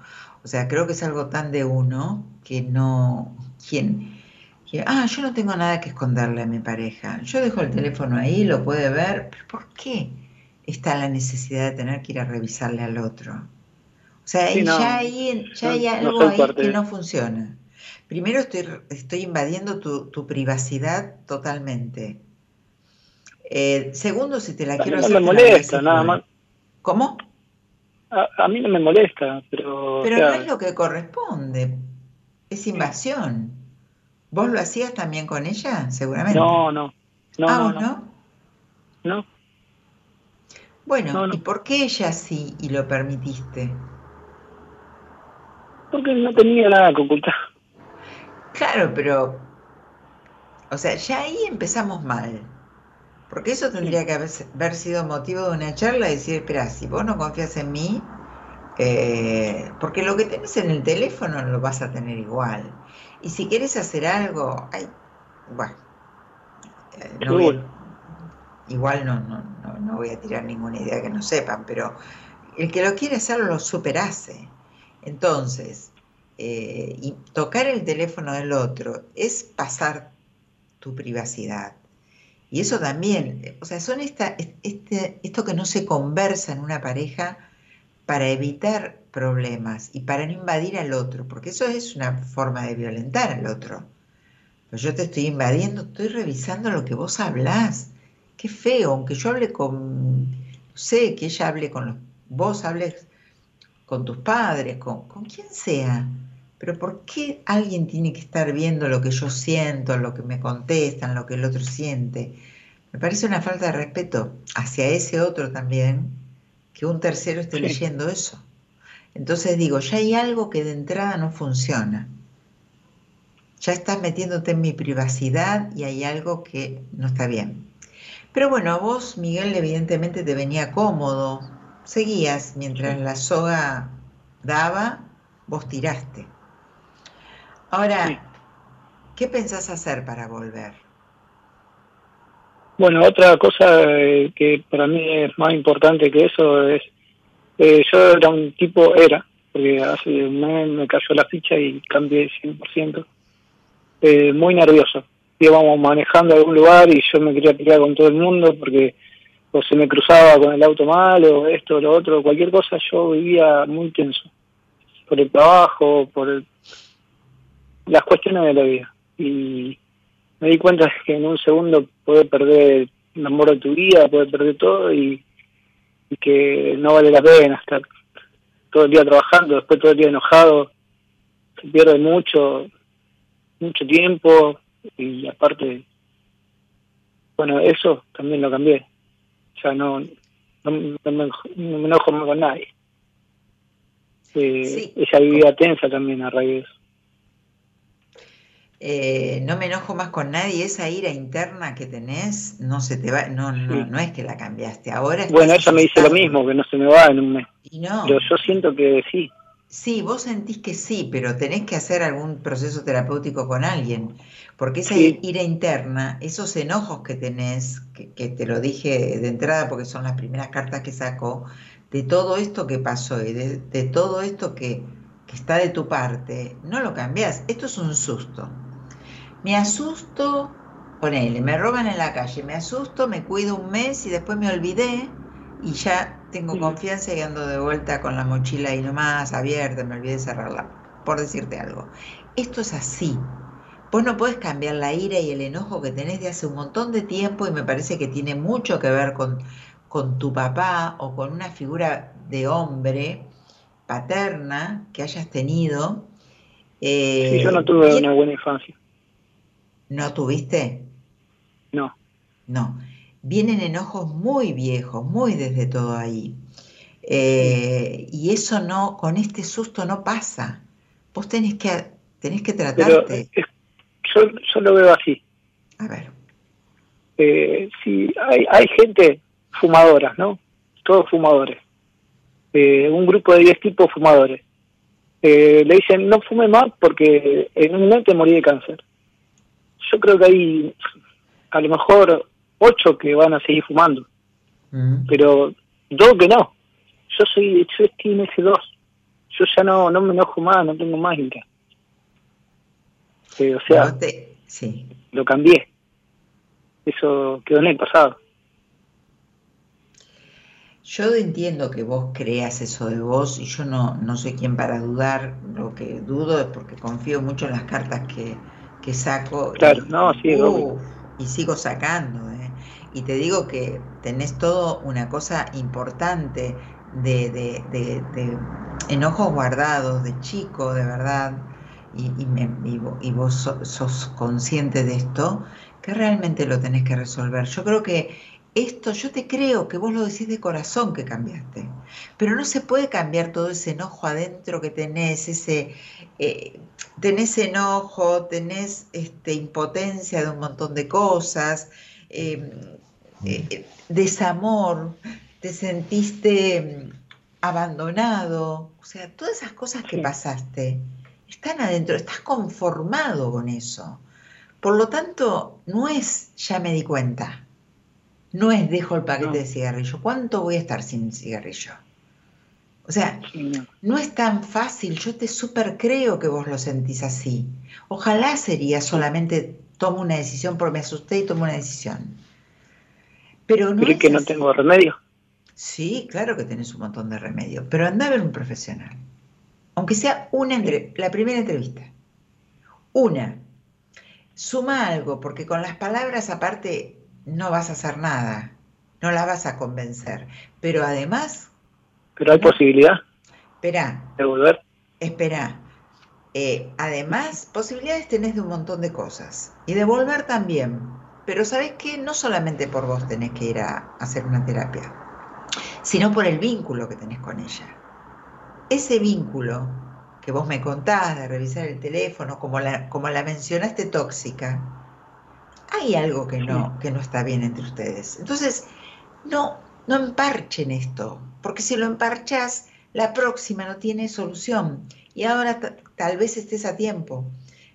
O sea, creo que es algo tan de uno que no... ¿Quién? que, ah, yo no tengo nada que esconderle a mi pareja. Yo dejo el teléfono ahí, lo puede ver. ¿Pero por qué está la necesidad de tener que ir a revisarle al otro? O sea, Sí, ahí no, ya hay, ya no- hay algo ahí parte que no funciona. Primero estoy, estoy invadiendo tu, tu privacidad totalmente. Eh, segundo, si te la quiero hacer, me molesta, nada más. ¿Cómo? A, a mí no me molesta, pero... o Pero sea, no es lo que corresponde. Es invasión. ¿Vos lo hacías también con ella? Seguramente. no, no, no, ah, no, ¿vos no, no? no. Bueno, No, no. ¿y por qué ella sí y lo permitiste? porque no tenía nada que ocultar. Claro, pero, o sea, ya ahí empezamos mal. Porque eso tendría que haber, sido motivo de una charla y decir, espera, si vos no confías en mí, eh, porque lo que tenés en el teléfono lo vas a tener igual. Y si quieres hacer algo, ay, bueno, eh, no voy a- Seguro. igual no, no, no, no voy a tirar ninguna idea que no sepan, pero el que lo quiere hacer lo superhace. Entonces, eh, y tocar el teléfono del otro es pasar tu privacidad. Y eso también, eh, o sea, son esta, este, esto que no se conversa en una pareja para evitar problemas y para no invadir al otro, porque eso es una forma de violentar al otro. Yo te estoy invadiendo, estoy revisando lo que vos hablás. Qué feo, aunque yo hable con, sé, que ella hable con los, vos hables con tus padres, con, con quien sea. Pero ¿por qué alguien tiene que estar viendo lo que yo siento, lo que me contestan, lo que el otro siente? Me parece una falta de respeto hacia ese otro también, que un tercero esté Sí. leyendo eso. Entonces digo, ya hay algo que de entrada no funciona. Ya estás metiéndote en mi privacidad y hay algo que no está bien. Pero bueno, a vos, Miguel, evidentemente te venía cómodo. Seguías mientras la soga daba, vos tiraste. Ahora, Sí. ¿qué pensás hacer para volver? Bueno, otra cosa eh, que para mí es más importante que eso es, eh, yo era un tipo, era, porque hace un mes me cayó la ficha y cambié 100%, eh, muy nervioso. Íbamos manejando a algún lugar y yo me quería pelear con todo el mundo porque o se me cruzaba con el auto mal o esto o lo otro, cualquier cosa, yo vivía muy tenso. Por el trabajo, por el- las cuestiones de la vida. Y me di cuenta que en un segundo puedes perder el amor de tu vida, puedes perder todo y, y que no vale la pena estar todo el día trabajando, después todo el día enojado, se pierde mucho, mucho tiempo y aparte, bueno, eso también lo cambié. O sea, no, no, no me, no me enojo más con nadie. Eh, Sí. Ella vivía tensa también a raíz de eso. Eh, no me enojo más con nadie, esa ira interna que tenés no se te va, no, no, no es que la cambiaste. Ahora Bueno, ella me dice lo mismo, que no se me va en un mes. Y no, Pero yo siento que sí. sí, vos sentís que sí, pero tenés que hacer algún proceso terapéutico con alguien, porque esa Sí. ira interna, esos enojos que tenés, que, que te lo dije de entrada porque son las primeras cartas que saco, de todo esto que pasó y de, de todo esto que, que está de tu parte, no lo cambiás. Esto es un susto. Me asusto, ponele, me roban en la calle, me asusto, me cuido un mes y después me olvidé y ya tengo Sí. confianza y ando de vuelta con la mochila ahí nomás abierta, me olvidé de cerrarla, por decirte algo. Esto es así. Vos no podés cambiar la ira y el enojo que tenés de hace un montón de tiempo y me parece que tiene mucho que ver con, con tu papá o con una figura de hombre paterna que hayas tenido. Eh, Sí, yo no tuve y- una buena infancia. ¿No tuviste? No. No. vienen enojos muy viejos, muy desde todo ahí. Eh, y eso no, con este susto no pasa. Vos tenés que, tenés que tratarte. yo, yo lo veo así. A ver. Eh, si hay, hay gente fumadora, ¿no? Todos fumadores. Eh, un grupo de 10 tipos fumadores. Eh, le dicen, no fume más porque en un mes te morí de cáncer. Yo creo que hay a lo mejor ocho que van a seguir fumando, pero dos que no. Yo soy, yo estoy en ese dos. Yo ya no, no me enojo más, no tengo más. Eh, o sea, te- sí. lo cambié. Eso quedó en el pasado. Yo entiendo que vos creas eso de vos y yo no, no soy quien para dudar. Lo que dudo es porque confío mucho en las cartas que, que saco. Claro, y, no, sí, obvio. y sigo sacando. ¿eh? Y te digo que tenés todo una cosa importante de, de- de- de enojos guardados, de chico, de verdad. Y, y me- vos so- sos consciente de esto, que realmente lo tenés que resolver. Yo creo que esto, yo te creo que vos lo decís de corazón que cambiaste, pero no se puede cambiar todo ese enojo adentro que tenés, ese, eh, tenés enojo, tenés este, impotencia de un montón de cosas, eh, eh, desamor, te sentiste mm, abandonado, o sea, todas esas cosas que pasaste están adentro, estás conformado con eso. Por lo tanto, no es ya me di cuenta, no es dejo el paquete No. de cigarrillo, ¿cuánto voy a estar sin cigarrillo? O sea, no. no es tan fácil, yo te súper creo que vos lo sentís así. Ojalá sería solamente tomo una decisión porque me asusté y tomo una decisión. Pero no ¿Crees es que no así. tengo remedio? Sí, claro que tenés un montón de remedios, pero anda a ver un profesional. Aunque sea una la primera entrevista. Una. Suma algo, porque con las palabras aparte no vas a hacer nada, no la vas a convencer. Pero además, Pero hay posibilidad espera, de volver. espera. Eh, además, posibilidades tenés de un montón de cosas. Y de volver también. Pero ¿sabés qué? No solamente por vos tenés que ir a hacer una terapia, sino por el vínculo que tenés con ella. Ese vínculo que vos me contás de revisar el teléfono, como la, como la mencionaste tóxica, hay algo que no, que no está bien entre ustedes. Entonces, no, no emparchen esto, porque si lo emparchas, la próxima no tiene solución y ahora ta- tal vez estés a tiempo.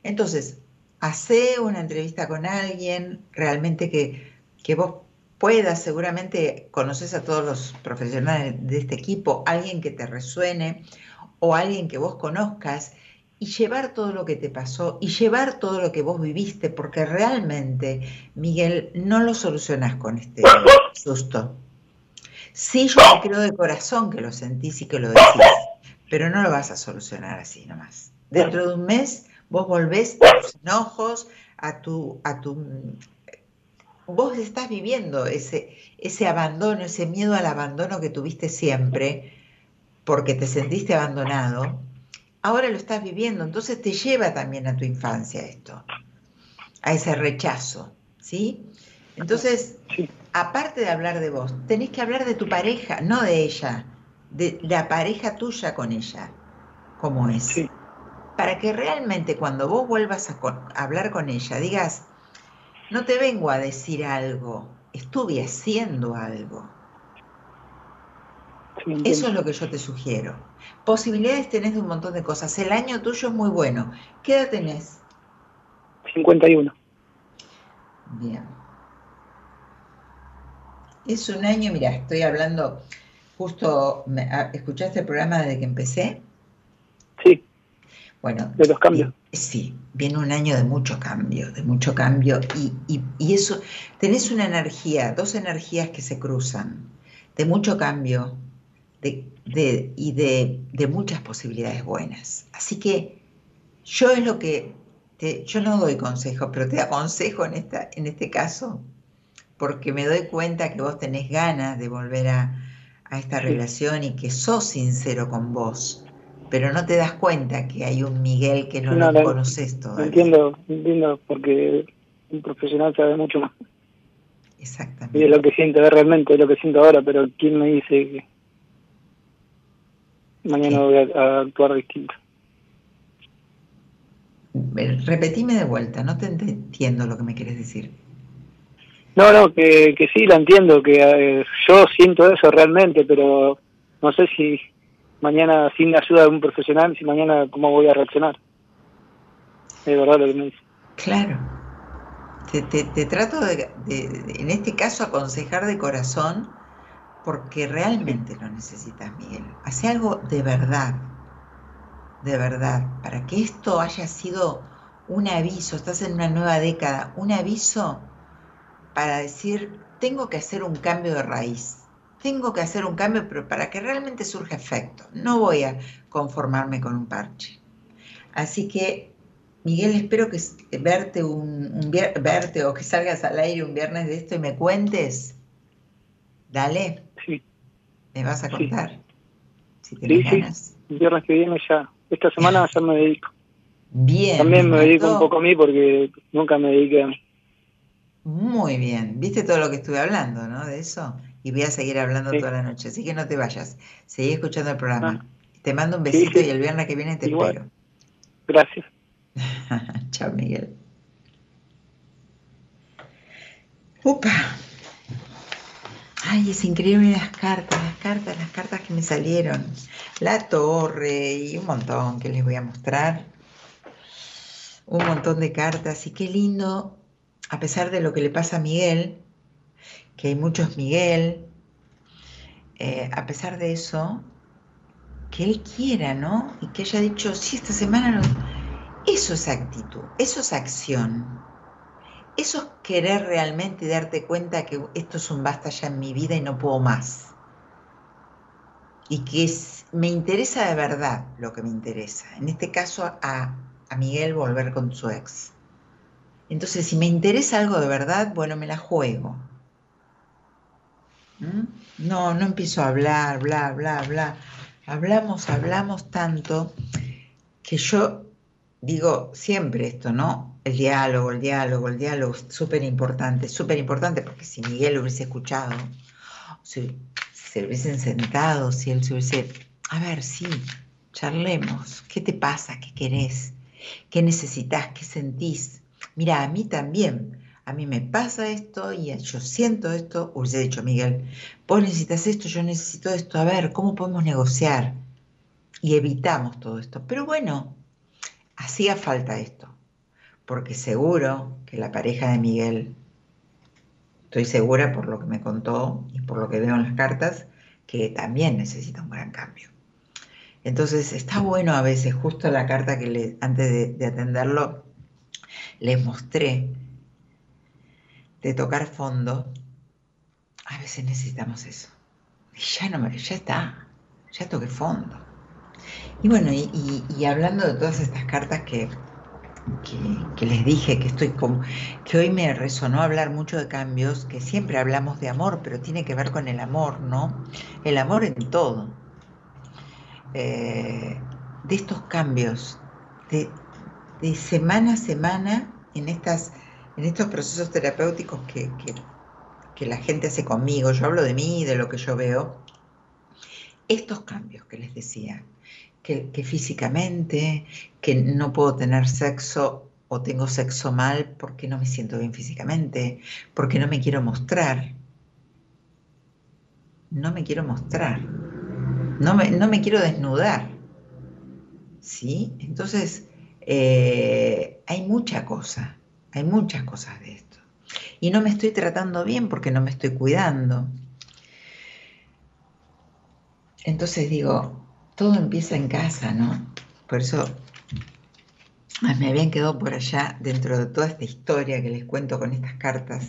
Entonces, hace una entrevista con alguien realmente que, que vos puedas, seguramente conoces a todos los profesionales de este equipo, alguien que te resuene o alguien que vos conozcas y llevar todo lo que te pasó y llevar todo lo que vos viviste, porque realmente, Miguel, no lo solucionás con este susto. Sí, yo te creo de corazón que lo sentís y que lo decís, pero no lo vas a solucionar así nomás. Dentro de un mes vos volvés a tus enojos, a tu, a tu vos estás viviendo ese, ese abandono, ese miedo al abandono que tuviste siempre, porque te sentiste abandonado, ahora lo estás viviendo, entonces te lleva también a tu infancia esto, a ese rechazo, ¿sí? Entonces, Sí. aparte de hablar de vos, tenés que hablar de tu pareja, no de ella, de la pareja tuya con ella, como es. Sí. Para que realmente cuando vos vuelvas a, con- a hablar con ella, digas, no te vengo a decir algo, estuve haciendo algo. Sí. Eso es lo que yo te sugiero. Posibilidades tenés de un montón de cosas. El año tuyo es muy bueno. ¿Qué edad tenés? 51. Bien. Es un año, mira, estoy hablando justo, me- ah, ¿escuchaste el programa desde que empecé? Sí, Bueno, de los cambios. y- sí, viene un año de mucho cambio, de mucho cambio y, y- y eso, tenés una energía, dos energías que se cruzan, de mucho cambio de, de- y de, de muchas posibilidades buenas. Así que yo es lo que, te- yo no doy consejo, pero te aconsejo en, esta, en este caso, porque me doy cuenta que vos tenés ganas de volver a, a esta relación y que sos sincero con vos, pero no te das cuenta que hay un Miguel que no, No, lo no, conoces No todavía. entiendo, entiendo, porque un profesional sabe mucho más. Exactamente. Y es lo que siento realmente, es lo que siento ahora, pero ¿quién me dice que mañana voy a, a actuar distinto? Repetime de vuelta, no te ent- entiendo lo que me quieres decir. No, no, que, sí, la entiendo, que eh, yo siento eso realmente, pero no sé si mañana, sin la ayuda de un profesional, si mañana cómo voy a reaccionar. Es verdad lo que me dice. Claro. Te, te- te trato de- de- en este caso, aconsejar de corazón porque realmente lo necesitas, Miguel. Hace algo de verdad, de verdad, para que esto haya sido un aviso, estás en una nueva década, un aviso para decir, tengo que hacer un cambio de raíz, tengo que hacer un cambio, pero para que realmente surja efecto. No voy a conformarme con un parche. Así que, Miguel, espero que verte, un, un verte o que salgas al aire un viernes de esto y me cuentes. Dale, Sí, me vas a Sí. contar. Si sí, tenés sí. ganas. El viernes que viene ya. Esta semana ya me dedico. Bien. También me dedico un poco a mí porque nunca me dediqué a mí. Muy bien. ¿Viste todo lo que estuve hablando, no? De eso. Y voy a seguir hablando Sí. toda la noche. Así que no te vayas. Seguí escuchando el programa. Ah. Te mando un besito sí. y el viernes que viene te Igual. espero. Gracias. Chao, Miguel. Upa. Ay, es increíble las cartas, las cartas, las cartas que me salieron. La torre y un montón que les voy a mostrar. Un montón de cartas y qué lindo, a pesar de lo que le pasa a Miguel, que hay muchos Miguel, eh, a pesar de eso, que él quiera, ¿no? Y que haya dicho, sí, esta semana lo... Eso es actitud, eso es acción. Eso es querer realmente darte cuenta que esto es un basta ya en mi vida y no puedo más. Y que es- me interesa de verdad lo que me interesa. En este caso a, a Miguel volver con su ex. Entonces, si me interesa algo de verdad, bueno, me la juego. ¿Mm? No, no empiezo a hablar, bla, bla, bla. Hablamos, hablamos tanto que yo digo siempre esto, ¿no? El diálogo, el diálogo, el diálogo súper importante, súper importante porque si Miguel lo hubiese escuchado, si se hubiesen sentado, si él se hubiese, a ver, sí, charlemos, ¿qué te pasa? ¿Qué querés? ¿Qué necesitas? ¿Qué sentís? Mira, a mí también, a mí me pasa esto y yo siento esto, hubiese dicho Miguel, vos necesitas esto, yo necesito esto, a ver, ¿cómo podemos negociar? Y evitamos todo esto. Pero bueno, hacía falta esto, porque seguro que la pareja de Miguel, estoy segura por lo que me contó y por lo que veo en las cartas, que también necesita un gran cambio. Entonces está bueno a veces, justo la carta que le, antes de, de atenderlo, les mostré de tocar fondo, a veces necesitamos eso. Y ya no me, ya está, ya toqué fondo. Y bueno, y, hablando de todas estas cartas que, que, que les dije que estoy como, que hoy me resonó hablar mucho de cambios, que siempre hablamos de amor, pero tiene que ver con el amor, ¿no? El amor en todo. Eh, de estos cambios, de, de semana a semana, en, estas, en estos procesos terapéuticos que, que, la gente hace conmigo, yo hablo de mí de lo que yo veo, estos cambios que les decía, que, que físicamente, que no puedo tener sexo o tengo sexo mal porque no me siento bien físicamente, porque no me quiero mostrar. No me quiero mostrar. No me, no me quiero desnudar. ¿Sí? Entonces, eh, hay mucha cosa, hay muchas cosas de esto. Y no me estoy tratando bien porque no me estoy cuidando. Entonces digo, todo empieza en casa, ¿no? Por eso me habían quedado por allá dentro de toda esta historia que les cuento con estas cartas.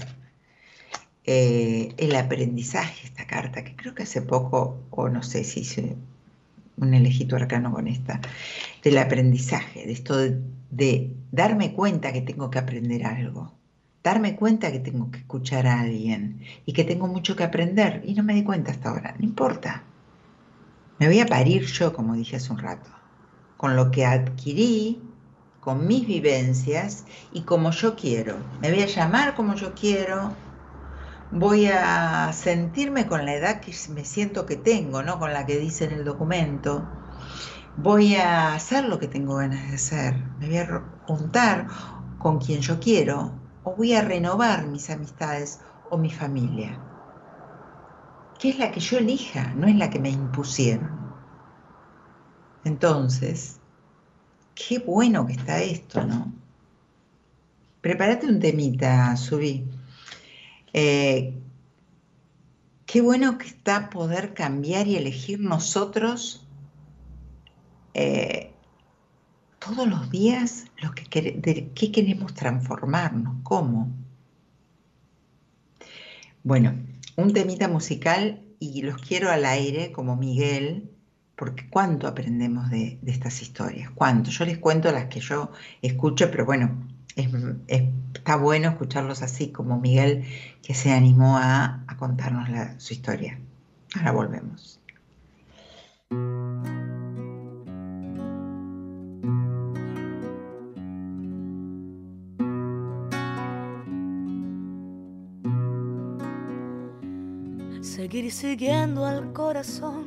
eh, el aprendizaje, esta carta, que creo que hace poco, o no sé si hice un elejito arcano con esta, del aprendizaje, de esto de, de darme cuenta que tengo que aprender algo, darme cuenta que tengo que escuchar a alguien y que tengo mucho que aprender y no me di cuenta hasta ahora, no importa. Me voy a parir yo, como dije hace un rato, con lo que adquirí, con mis vivencias y como yo quiero. Me voy a llamar como yo quiero, voy a sentirme con la edad que me siento que tengo, ¿no? Con la que dice en el documento. Voy a hacer lo que tengo ganas de hacer. Me voy a juntar con quien yo quiero o voy a renovar mis amistades o mi familia. Que es la que yo elija, no es la que me impusieron. Entonces, qué bueno que está esto, ¿no? Prepárate un temita, Subí. Eh, qué bueno que está poder cambiar y elegir nosotros eh, todos los días lo que de qué queremos transformarnos, cómo. Bueno, un temita musical y los quiero al aire como Miguel, porque cuánto aprendemos de, estas historias, cuánto. Yo les cuento las que yo escucho, pero bueno, está bueno escucharlos así como Miguel que se animó a, contarnos su historia. Ahora volvemos. Seguir siguiendo al corazón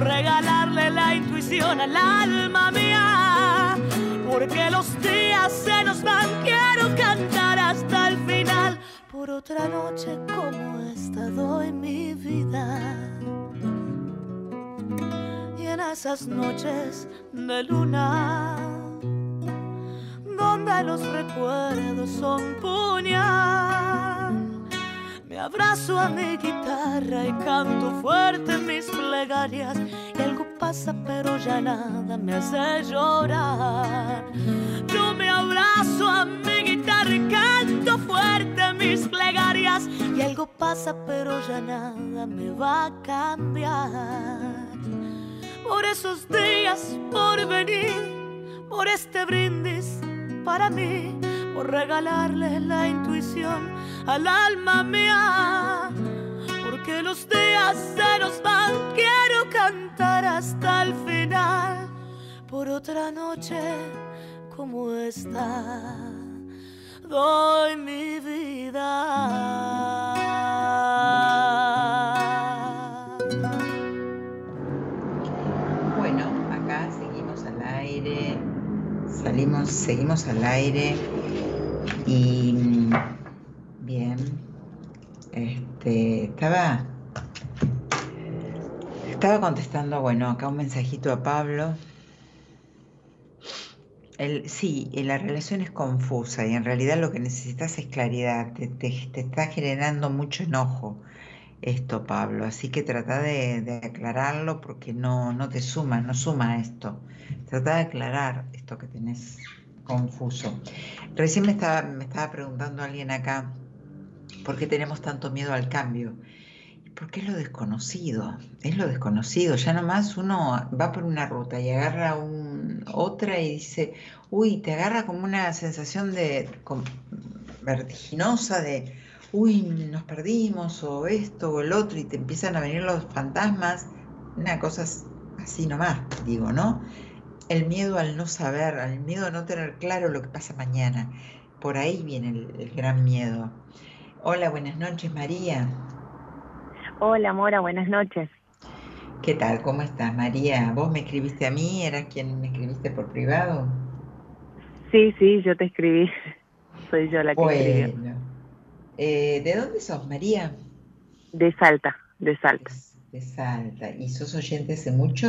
regalarle la intuición al alma mía, porque los días se nos van, quiero cantar hasta el final, por otra noche como esta doy mi vida. Y en esas noches de luna, donde los recuerdos son puñal, abrazo a mi guitarra y canto fuerte mis plegarias y algo pasa pero ya nada me hace llorar. Yo me abrazo a mi guitarra y canto fuerte mis plegarias y algo pasa pero ya nada me va a cambiar. por esos días por venir, por este brindis para mí, por regalarle la intuición al alma mía. Porque los días se nos van, quiero cantar hasta el final, por otra noche como esta, doy mi vida. salimos, seguimos al aire y bien, este, estaba, estaba contestando, bueno, acá un mensajito a Pablo. El, sí, la relación es confusa y en realidad lo que necesitas es claridad, te, está generando mucho enojo esto, Pablo, así que trata de, aclararlo porque no, no te suma, no suma esto. Trata de aclarar esto que tenés confuso. Recién me estaba, me estaba preguntando alguien acá, ¿por qué tenemos tanto miedo al cambio? Porque es lo desconocido, es lo desconocido. Ya nomás uno va por una ruta y agarra un, otra y dice, uy, te agarra como una sensación de vertiginosa de, uy, nos perdimos o esto o el otro y te empiezan a venir los fantasmas. Una cosa así nomás, digo, ¿no? El miedo al no saber, al miedo a no tener claro lo que pasa mañana. Por ahí viene el, gran miedo. Hola, buenas noches, María. Hola, Mora, buenas noches. ¿Qué tal? ¿Cómo estás, María? ¿Vos me escribiste a mí? ¿Eras quien me escribiste por privado? Sí, sí, yo te escribí. Soy yo la que bueno. Eh, ¿De dónde sos, María? De Salta, de Salta. De Salta. ¿Y sos oyente hace mucho?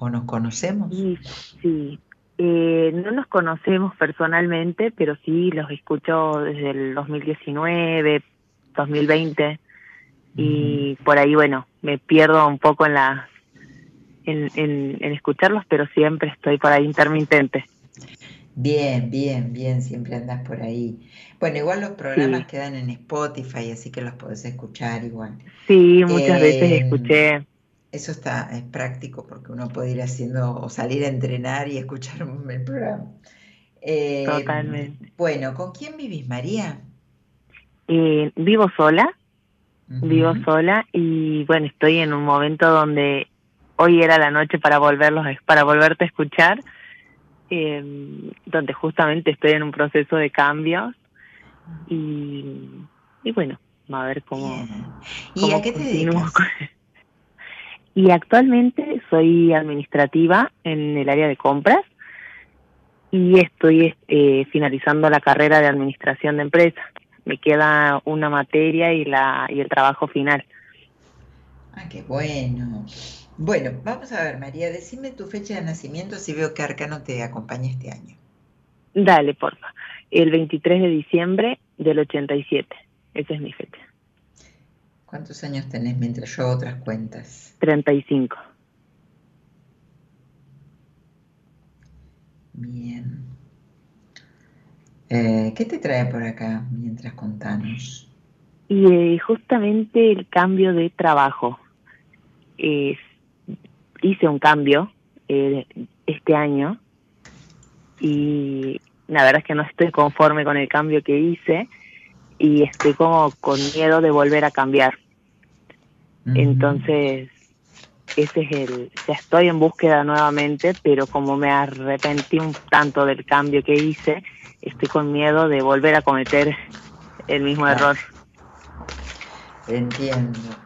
¿O nos conocemos? Sí, sí. Eh, no nos conocemos personalmente, pero sí los escucho desde el 2019, 2020 y por ahí, bueno, me pierdo un poco en la en, en, escucharlos, pero siempre estoy por ahí intermitente. Bien, bien, bien, siempre andas por ahí. Bueno, igual los programas quedan en Spotify, así que los podés escuchar igual. Sí, muchas veces em, escuché eso está, es práctico porque uno puede ir haciendo o salir a entrenar y escuchar el programa. Eh, Totalmente. Bueno, ¿con quién vivís, María? Eh, vivo sola, vivo sola y bueno, estoy en un momento donde hoy era la noche para volverlos, para volverte a escuchar, em, donde justamente estoy en un proceso de cambios y, y bueno, a ver cómo. ¿Y a qué te dedicas? Y actualmente soy administrativa en el área de compras y estoy eh, finalizando la carrera de administración de empresas. Me queda una materia y la y el trabajo final. Ah, qué bueno. Bueno, vamos a ver, María, decime tu fecha de nacimiento si veo que Arcano te acompaña este año. Dale, porfa. El 23 de diciembre del 87. Esa es mi fecha. ¿Cuántos años tenés mientras yo otras cuentas? 35. Bien. Eh, ¿Qué te trae por acá mientras contamos? Y eh, justamente el cambio de trabajo. hice un cambio eh, este año y la verdad es que no estoy conforme con el cambio que hice y estoy como con miedo de volver a cambiar. Entonces, ese es el, ya estoy en búsqueda nuevamente, pero como me arrepentí un tanto del cambio que hice, estoy con miedo de volver a cometer el mismo error. Entiendo.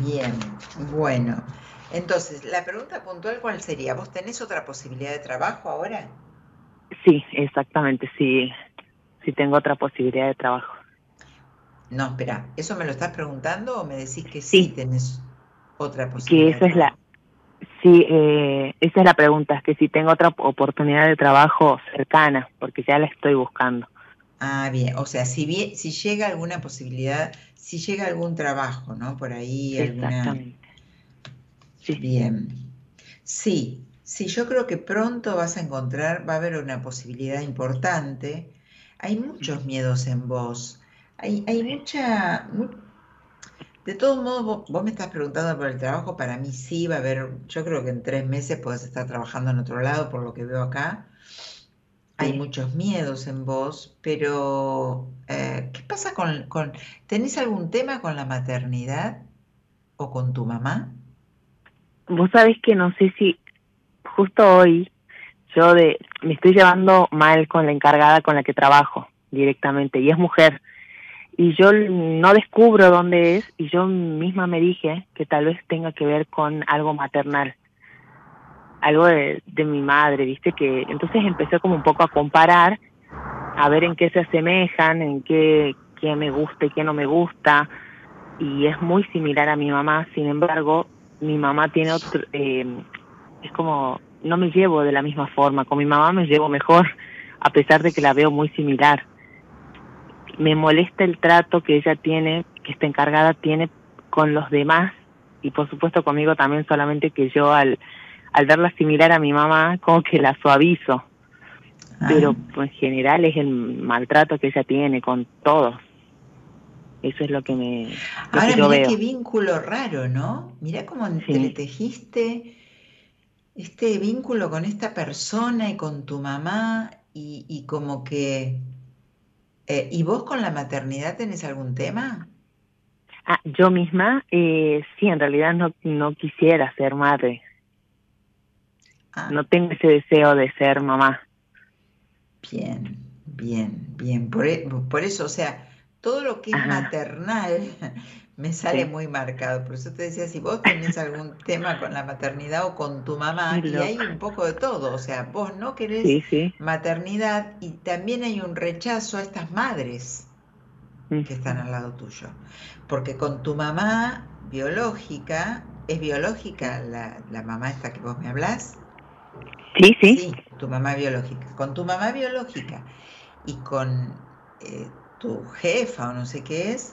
Bien, bueno. Entonces, la pregunta puntual, ¿cuál sería? ¿Vos tenés otra posibilidad de trabajo ahora? Sí, exactamente, sí, sí tengo otra posibilidad de trabajo. No, espera, ¿eso me lo estás preguntando o me decís que sí, tenés otra posibilidad? Que esa es la, sí, eh, esa es la pregunta, es que si tengo otra oportunidad de trabajo cercana, porque ya la estoy buscando. Ah, bien, o sea, si bien, si llega alguna posibilidad, si llega algún trabajo, ¿no? Por ahí Exactamente. Sí. Bien. Sí, sí, yo creo que pronto vas a encontrar, va a haber una posibilidad importante. Hay muchos miedos en vos hay, hay mucha, De todos modos, vos, vos me estás preguntando por el trabajo, para mí sí va a haber, yo creo que en tres meses podés estar trabajando en otro lado, por lo que veo acá. Hay Sí. muchos miedos en vos, pero eh, ¿qué pasa con, con, ¿tenés algún tema con la maternidad o con tu mamá? Vos sabés que no sé si justo hoy yo de me estoy llevando mal con la encargada con la que trabajo directamente y es mujer y yo no descubro dónde es y yo misma me dije que tal vez tenga que ver con algo maternal algo de, mi madre viste que entonces empecé como un poco a comparar a ver en qué se asemejan en qué qué me gusta y qué no me gusta y es muy similar a mi mamá. Sin embargo mi mamá tiene otro eh, es como no me llevo de la misma forma con mi mamá me llevo mejor a pesar de que la veo muy similar me molesta el trato que ella tiene que esta encargada tiene con los demás y por supuesto conmigo también solamente que yo al al verla similar a mi mamá como que la suavizo. Pero en general es el maltrato que ella tiene con todos. Eso es lo que me lo Ahora que yo mirá veo. qué vínculo raro, ¿no? Mirá cómo entretejiste este vínculo con esta persona y con tu mamá y, y como que... eh, ¿y vos con la maternidad tenés algún tema? Ah, yo misma, eh, sí, en realidad no, no quisiera ser madre. Ah. No tengo ese deseo de ser mamá. Bien, bien, bien. Por, e- por eso, o sea, todo lo que es Ajá. maternal me sale Sí. muy marcado. Por eso te decía, si vos tenés algún tema con la maternidad o con tu mamá, Qué y hay un poco de todo, o sea, vos no querés Sí, sí. maternidad y también hay un rechazo a estas madres que están al lado tuyo. Porque con tu mamá biológica, ¿es biológica la, la mamá esta que vos me hablás? Sí, sí. Sí, tu mamá biológica. Con tu mamá biológica y con eh, tu jefa o no sé qué es,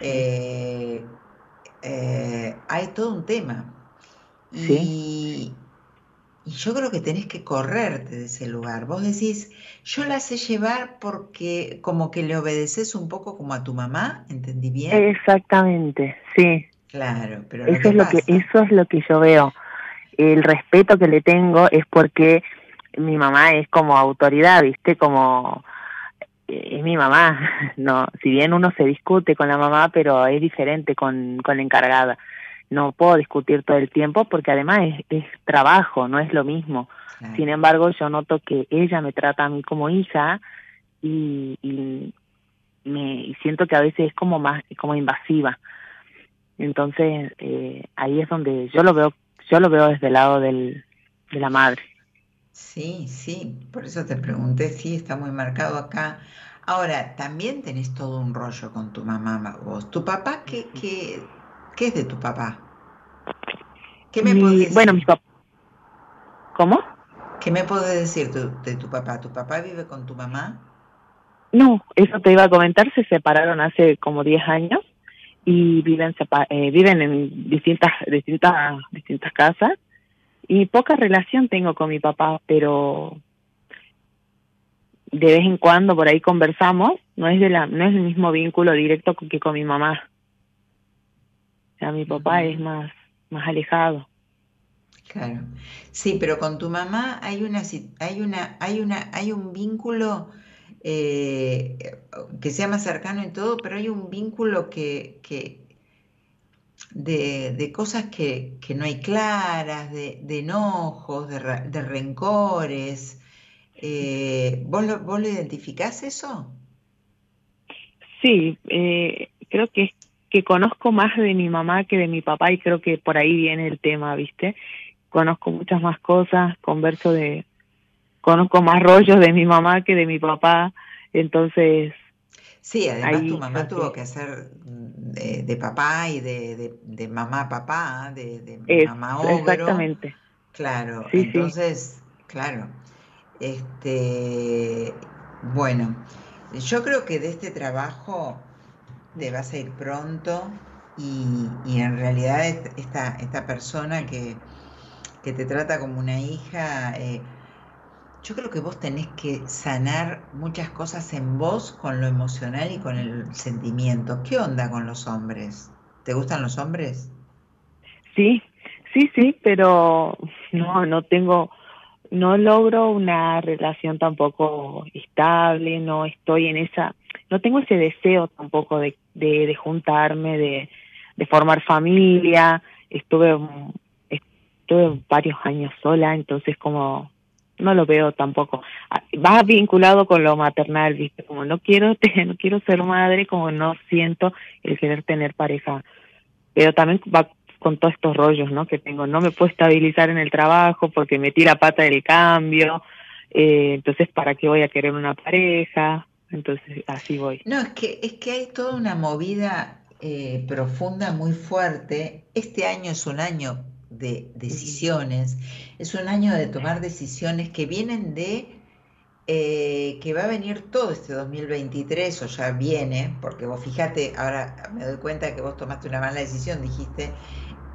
eh, eh, hay todo un tema. Y, y yo creo que tenés que correrte de ese lugar. Vos decís, yo la sé llevar porque como que le obedeces un poco como a tu mamá, ¿entendí bien? Exactamente, sí. Claro, pero Eso es lo que, eso es lo que yo veo. El respeto que le tengo es porque mi mamá es como autoridad, ¿viste? Como es mi mamá. No, si bien uno se discute con la mamá, pero es diferente con, con la encargada. No puedo discutir todo el tiempo porque además es, es trabajo, no es lo mismo. claro. Sin embargo, yo noto que ella me trata a mí como hija y, y me y siento que a veces es como más como invasiva. Entonces eh, ahí es donde yo lo veo yo lo veo desde el lado del, de la madre. Sí, sí, por eso te pregunté, sí, está muy marcado acá. Ahora, también tenés todo un rollo con tu mamá, vos. ¿Tu papá qué, qué, qué es de tu papá? ¿Qué me Mi- podés decir? bueno, mis papás. ¿Cómo? ¿Qué me podés decir tu- de tu papá? ¿Tu papá vive con tu mamá? No, eso te iba a comentar, se separaron hace como 10 años y viven sepa- eh, viven en distintas distintas distintas casas y poca relación tengo con mi papá, pero de vez en cuando por ahí conversamos, no es de la no es el mismo vínculo directo que con mi mamá. O sea, mi papá es más más alejado. Claro. Sí, pero con tu mamá hay una, hay una, hay una, hay un vínculo eh, que sea más cercano y todo, pero hay un vínculo que, que de, de cosas que, que no hay claras, de, de enojos, de, de rencores. Eh, ¿vos lo, vos lo identificás eso? Sí, eh, creo que que conozco más de mi mamá que de mi papá y creo que por ahí viene el tema, ¿viste? Conozco muchas más cosas, converso de, conozco más rollos de mi mamá que de mi papá, entonces Sí, además Ahí tu mamá tuvo que- hacer mm, de, de papá y de, de, de mamá papá, de, de es mamá ogro. exactamente. Claro, Sí, sí. entonces, claro, este, bueno, yo creo que de este trabajo te vas a ir pronto y, y en realidad est- esta, esta persona que, que te trata como una hija, eh, yo creo que vos tenés que sanar muchas cosas en vos con lo emocional y con el sentimiento. ¿Qué onda con los hombres? ¿Te gustan los hombres? Sí, sí, sí, pero no, no tengo, no logro una relación tampoco estable, no estoy en esa, no tengo ese deseo tampoco de, de, de juntarme, de, de formar familia, estuve, estuve varios años sola, entonces como no lo veo tampoco. Ah, va vinculado con lo maternal, ¿viste? Como no quiero, no quiero ser madre, como no siento el querer tener pareja. Pero también va con todos estos rollos, ¿no? Que tengo, no me puedo estabilizar en el trabajo porque me tira pata del cambio, eh, entonces, ¿para qué voy a querer una pareja? Entonces, así voy. No, es que, es que hay toda una movida eh, profunda, muy fuerte. Este año es un año de decisiones, es un año de tomar decisiones que vienen de eh, que va a venir todo este 2023 o ya viene, porque vos fíjate, ahora me doy cuenta que vos tomaste una mala decisión, dijiste,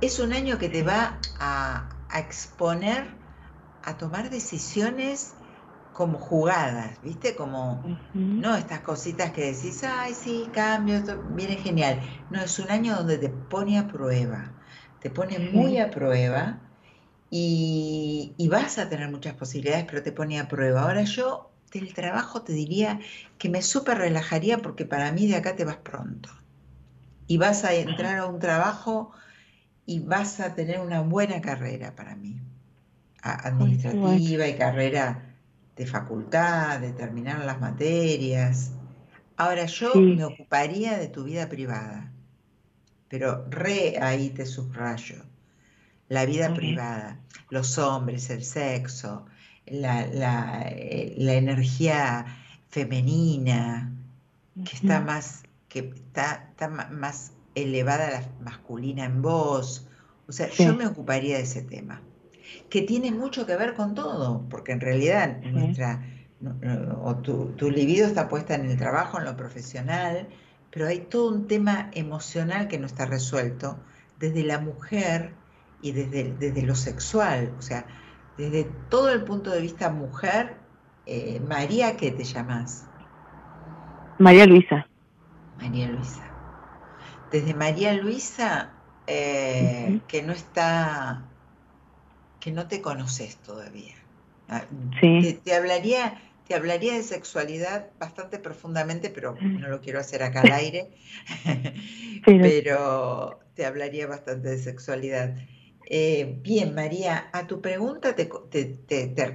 es un año que te va a, exponer a tomar decisiones como jugadas, ¿viste? Como, no estas cositas que decís, ay, sí, cambio, esto viene genial. No, es un año donde te pone a prueba te pone muy a prueba y, vas a tener muchas posibilidades, pero te pone a prueba. Ahora yo del trabajo te diría que me súper relajaría porque para mí de acá te vas pronto. Y vas a entrar a un trabajo y vas a tener una buena carrera para mí, administrativa y carrera de facultad, de terminar las materias. Ahora yo me ocuparía de tu vida privada pero re ahí te subrayo. La vida privada, los hombres, el sexo, la, la, eh, la energía femenina, que está más, que está, está más elevada la masculina en vos. O sea, yo me ocuparía de ese tema, que tiene mucho que ver con todo, porque en realidad nuestra, o tu, tu libido está puesta en el trabajo, en lo profesional, pero hay todo un tema emocional que no está resuelto desde la mujer y desde, desde lo sexual, o sea, desde todo el punto de vista mujer, eh, María, ¿qué te llamas? María Luisa. María Luisa. Desde María Luisa, eh, que no está, que no te conoces todavía. Ah, sí. te hablaría te hablaría de sexualidad bastante profundamente, pero no lo quiero hacer acá al aire, pero te hablaría bastante de sexualidad. Eh, bien, María, a tu pregunta te,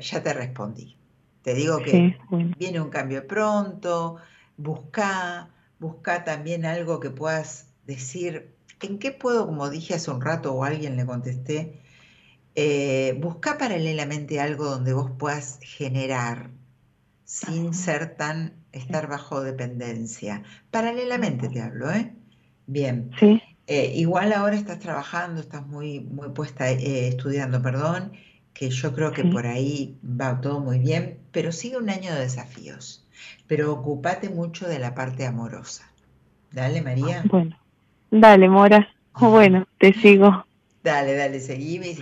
ya te respondí. Te digo que viene un cambio pronto, busca, busca también algo que puedas decir, ¿en qué puedo, como dije hace un rato o alguien le contesté, eh, busca paralelamente algo donde vos puedas generar sin ser tan, estar bajo dependencia. Paralelamente te hablo, ¿eh? Bien. Sí. Eh, igual ahora estás trabajando, estás muy, muy puesta, eh, estudiando, perdón, que yo creo que por ahí va todo muy bien, pero sigue un año de desafíos. Pero ocúpate mucho de la parte amorosa. Dale, María. Bueno, dale, Mora. Bueno, te sigo. Dale, dale, seguime y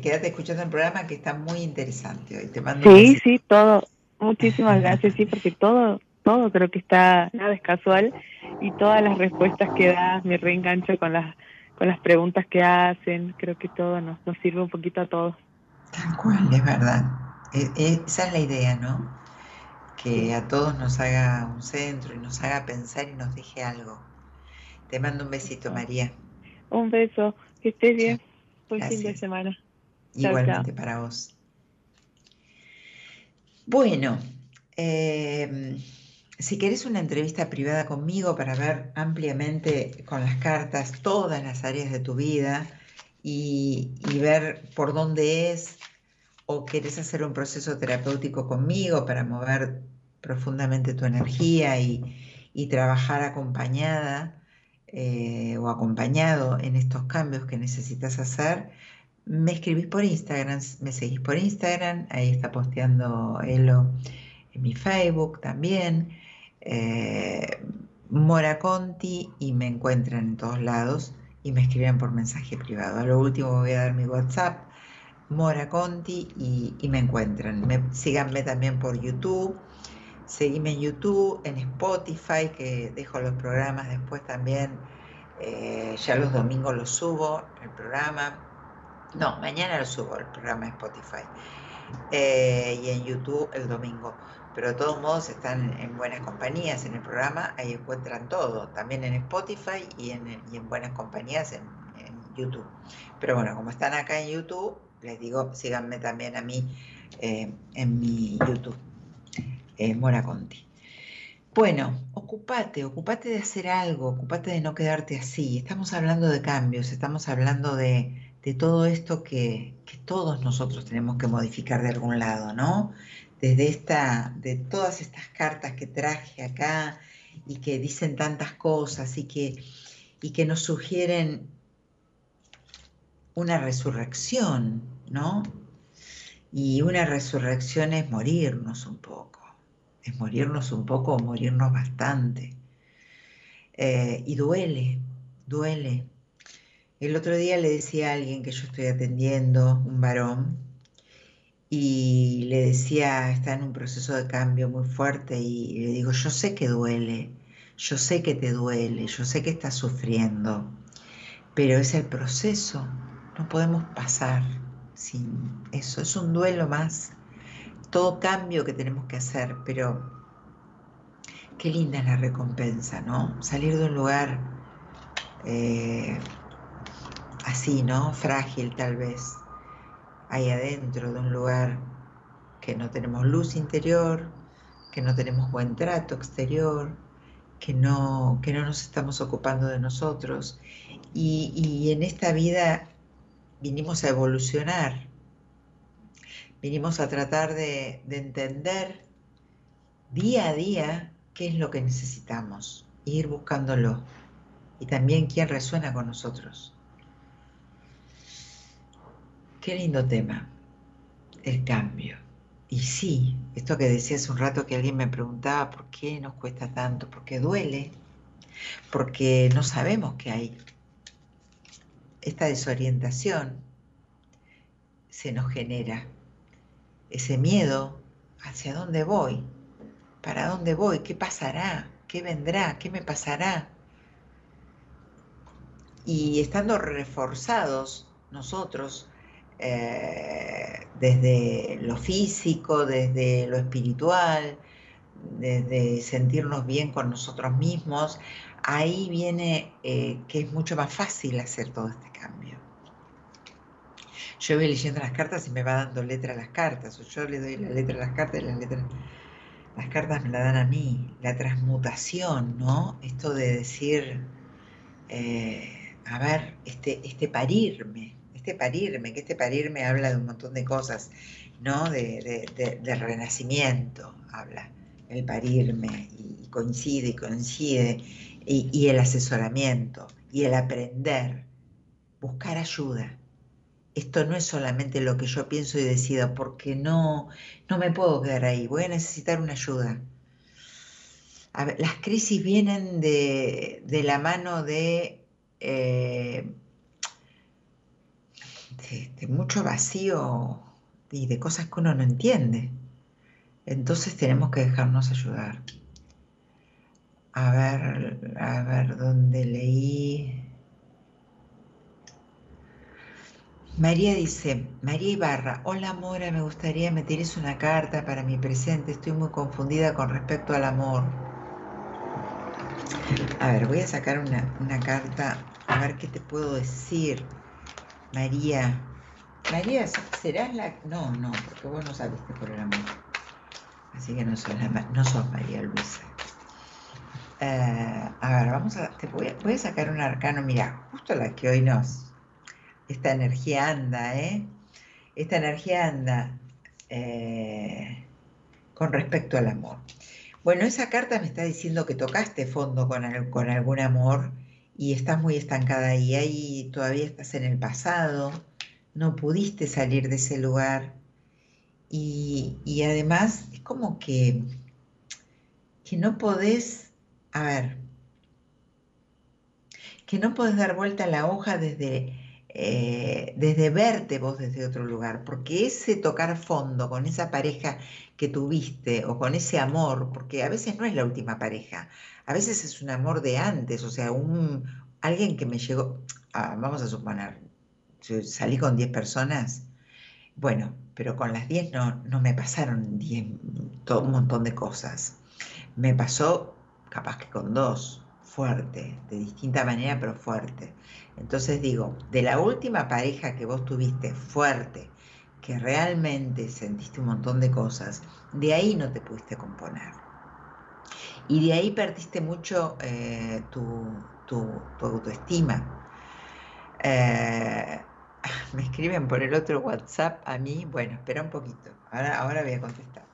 quédate escuchando el programa que está muy interesante hoy. Te mando sí, sí, todo, Muchísimas gracias, sí, porque todo, todo creo que está, nada es casual y todas las respuestas que das me reengancho con las, con las preguntas que hacen, creo que todo nos, nos sirve un poquito a todos. Tal cual, es verdad. E, e, esa es la idea, ¿no? Que a todos nos haga un centro y nos haga pensar y nos deje algo. Te mando un besito, María. Un beso, que estés bien. Buen fin de semana. Igualmente para vos. Bueno, em, si querés una entrevista privada conmigo para ver ampliamente con las cartas todas las áreas de tu vida y, ver por dónde es, o querés hacer un proceso terapéutico conmigo para mover profundamente tu energía y, trabajar acompañada eh, o acompañado en estos cambios que necesitas hacer, me escribís por Instagram, me seguís por Instagram, ahí está posteando Elo en mi Facebook también, eh, Mora Conti y me encuentran en todos lados y me escriben por mensaje privado. A lo último voy a dar mi WhatsApp, Mora Conti y, me encuentran. síganme también por YouTube, seguime en YouTube, en Spotify, que dejo los programas después también Eh, ya los domingos lo subo, el programa. No, mañana lo subo, el programa de Spotify. Eh, y en YouTube el domingo. Pero de todos modos están en buenas compañías en el programa, ahí encuentran todo, también en Spotify y en, y en buenas compañías en, YouTube. Pero bueno, como están acá en YouTube, les digo, síganme también a mí eh, en mi YouTube, eh, Mora Conti. Bueno, ocupate, ocupate de hacer algo, ocupate de no quedarte así. Estamos hablando de cambios, estamos hablando de, de todo esto que, que, todos nosotros tenemos que modificar de algún lado, ¿no? Desde esta, de todas estas cartas que traje acá y que dicen tantas cosas y que, y que nos sugieren una resurrección, ¿no? Y una resurrección es morirnos un poco, es morirnos un poco o morirnos bastante. Eh, y duele, duele. El otro día le decía a alguien que yo estoy atendiendo, un varón, y le decía, está en un proceso de cambio muy fuerte, y le digo, yo sé que duele, yo sé que te duele, yo sé que estás sufriendo, pero es el proceso, no podemos pasar sin eso, es un duelo más, todo cambio que tenemos que hacer, pero qué linda es la recompensa, ¿no? Salir de un lugar eh, así, ¿no? Frágil tal vez, ahí adentro de un lugar que no tenemos luz interior, que no tenemos buen trato exterior, que no, que no nos estamos ocupando de nosotros. Y, en esta vida vinimos a evolucionar, vinimos a tratar de, de, entender día a día qué es lo que necesitamos, ir buscándolo y también quién resuena con nosotros. Qué lindo tema, el cambio. Y sí, esto que decía hace un rato que alguien me preguntaba, ¿por qué nos cuesta tanto? Porque duele, porque no sabemos qué hay esta desorientación se nos genera, ese miedo hacia dónde voy, para dónde voy, qué pasará, qué vendrá, qué me pasará. Y estando reforzados nosotros eh, desde lo físico, desde lo espiritual, desde sentirnos bien con nosotros mismos, ahí viene eh, que es mucho más fácil hacer todo este cambio. Yo voy leyendo las cartas y me va dando letra a las cartas, o yo le doy la letra a las cartas y las letras, las cartas me la dan a mí, la transmutación, ¿no? Esto de decir, eh, a ver, este, este parirme, parirme, que este parirme habla de un montón de cosas, ¿no? De, de, renacimiento, habla el parirme, y coincide y coincide, y, el asesoramiento, y el aprender, buscar ayuda. Esto no es solamente lo que yo pienso y decido, porque no, no me puedo quedar ahí, voy a necesitar una ayuda. Las crisis vienen de, de la mano de, eh, de mucho vacío y de cosas que uno no entiende. Entonces tenemos que dejarnos ayudar. A ver, a ver dónde leí. María dice, María Ibarra, hola Mora, me gustaría me tires una carta para mi presente, estoy muy confundida con respecto al amor. A ver, voy a sacar una, una carta, a ver qué te puedo decir. María, María, ¿serás la...? No, no, porque vos no saliste por el amor. Así que no sos, la, no sos María Luisa. Uh, a ver, vamos a, te voy a, sacar un arcano, mira, justo la que hoy nos, esta energía anda, ¿eh? Esta energía anda eh, con respecto al amor. Bueno, esa carta me está diciendo que tocaste fondo con, el, con algún amor y estás muy estancada ahí, ahí todavía estás en el pasado, no pudiste salir de ese lugar. Y, y además es como que, que no podés a ver, que no podés dar vuelta a la hoja desde, eh, desde verte vos desde otro lugar, porque ese tocar fondo con esa pareja que tuviste o con ese amor, porque a veces no es la última pareja, a veces es un amor de antes, o sea, un, alguien que me llegó, ah, vamos a suponer, salí con 10 personas, bueno, pero con las 10 no, no me pasaron 10, todo un montón de cosas. Me pasó capaz que con dos, fuerte, de distinta manera, pero fuerte. Entonces digo, de la última pareja que vos tuviste fuerte, que realmente sentiste un montón de cosas, de ahí no te pudiste componer. Y de ahí perdiste mucho eh, tu, autoestima. Eh, me escriben por el otro WhatsApp a mí, bueno, espera un poquito, ahora, ahora voy a contestar.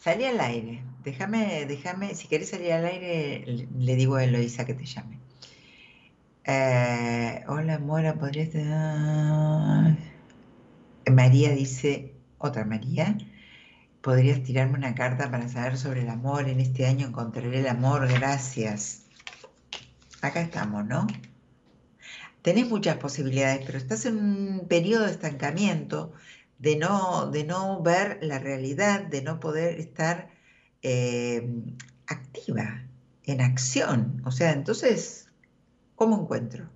Salí al aire, déjame, déjame, si querés salir al aire, le digo a Eloisa que te llame. Eh, hola, Mora, ¿podrías... María dice, otra María, ¿podrías tirarme una carta para saber sobre el amor? En este año encontraré el amor, gracias. Acá estamos, ¿no? Tenés muchas posibilidades, pero estás en un periodo de estancamiento, de no, de no ver la realidad, de no poder estar eh, activa, en acción. O sea, entonces, ¿cómo encuentro?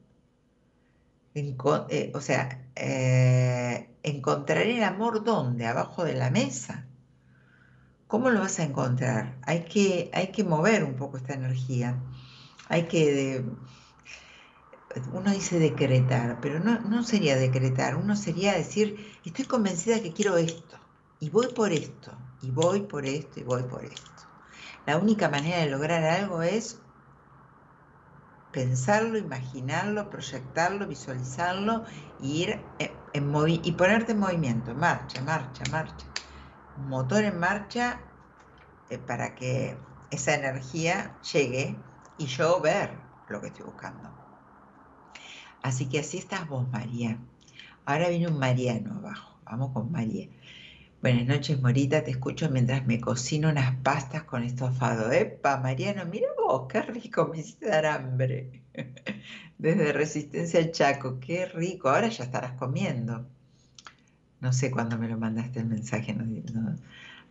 Eh, o sea, eh, encontraré el amor dónde? Abajo de la mesa. ¿Cómo lo vas a encontrar? Hay que, hay que mover un poco esta energía. Hay que, uno dice decretar, pero no, no sería decretar, uno sería decir, estoy convencida que quiero esto, y voy por esto, y voy por esto, y voy por esto. La única manera de lograr algo es pensarlo, imaginarlo, proyectarlo, visualizarlo y ir en, y ponerte en movimiento, marcha, marcha, marcha. Motor en marcha eh, para que esa energía llegue y yo ver lo que estoy buscando. Así que así estás vos, María. Ahora viene un Mariano abajo. Vamos con María. Buenas noches, Morita. Te escucho mientras me cocino unas pastas con estofado. ¡Epa, Mariano! Mira vos, qué rico, me hiciste dar hambre. Desde Resistencia al Chaco, qué rico. Ahora ya estarás comiendo. No sé cuándo me lo mandaste el mensaje.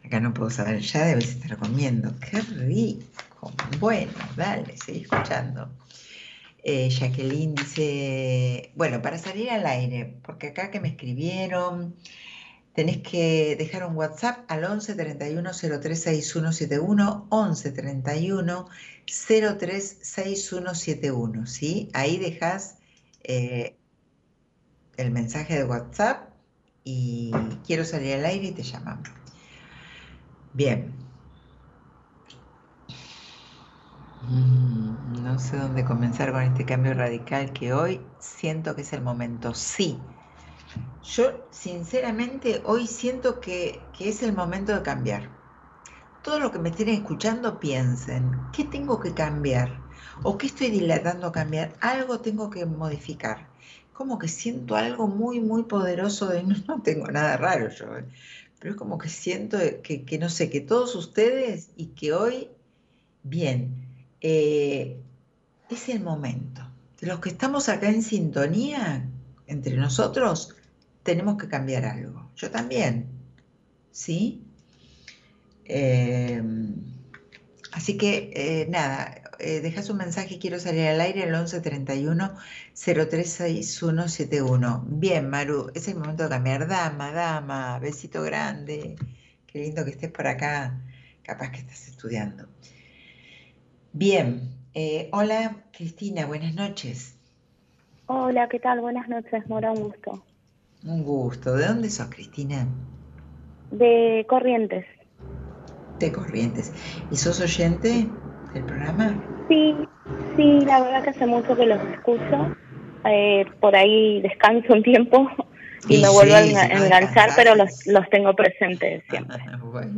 acá no puedo saber. Ya debes estar comiendo. ¡Qué rico! Bueno, dale, seguí escuchando. Eh, Jacqueline dice, bueno, para salir al aire, porque acá que me escribieron, tenés que dejar un WhatsApp al 11 31 036171, 11 31 036171, ¿sí? Ahí dejas eh, el mensaje de WhatsApp y quiero salir al aire y te llamamos. Bien. Mm, no sé dónde comenzar con este cambio radical que hoy siento que es el momento. Sí yo sinceramente hoy siento que, es el momento de cambiar. Todo lo que me estén escuchando piensen, ¿qué tengo que cambiar? ¿O qué estoy dilatando a cambiar? Algo tengo que modificar. Como que siento algo muy, muy poderoso de no, tengo nada raro yo, ¿eh? pero es como que siento que, no sé, que todos ustedes y que hoy, bien, eh, es el momento. Los que estamos acá en sintonía entre nosotros, tenemos que cambiar algo. Yo también, ¿sí? Em, así que eh, nada, eh, dejas un mensaje, quiero salir al aire al 1131 036171. Bien, Maru, es el momento de cambiar. Dama, dama, besito grande. Qué lindo que estés por acá. Capaz que estás estudiando. Bien, eh, hola Cristina, buenas noches. Hola, ¿qué tal? Buenas noches, Mora, un gusto. Un gusto. ¿De dónde sos, Cristina? De Corrientes. De Corrientes. ¿Y sos oyente del programa? Sí, sí, la verdad que hace mucho que los escucho. Eh, por ahí descanso un tiempo y, me vuelvo a enganchar, pero los, tengo presentes siempre. bueno.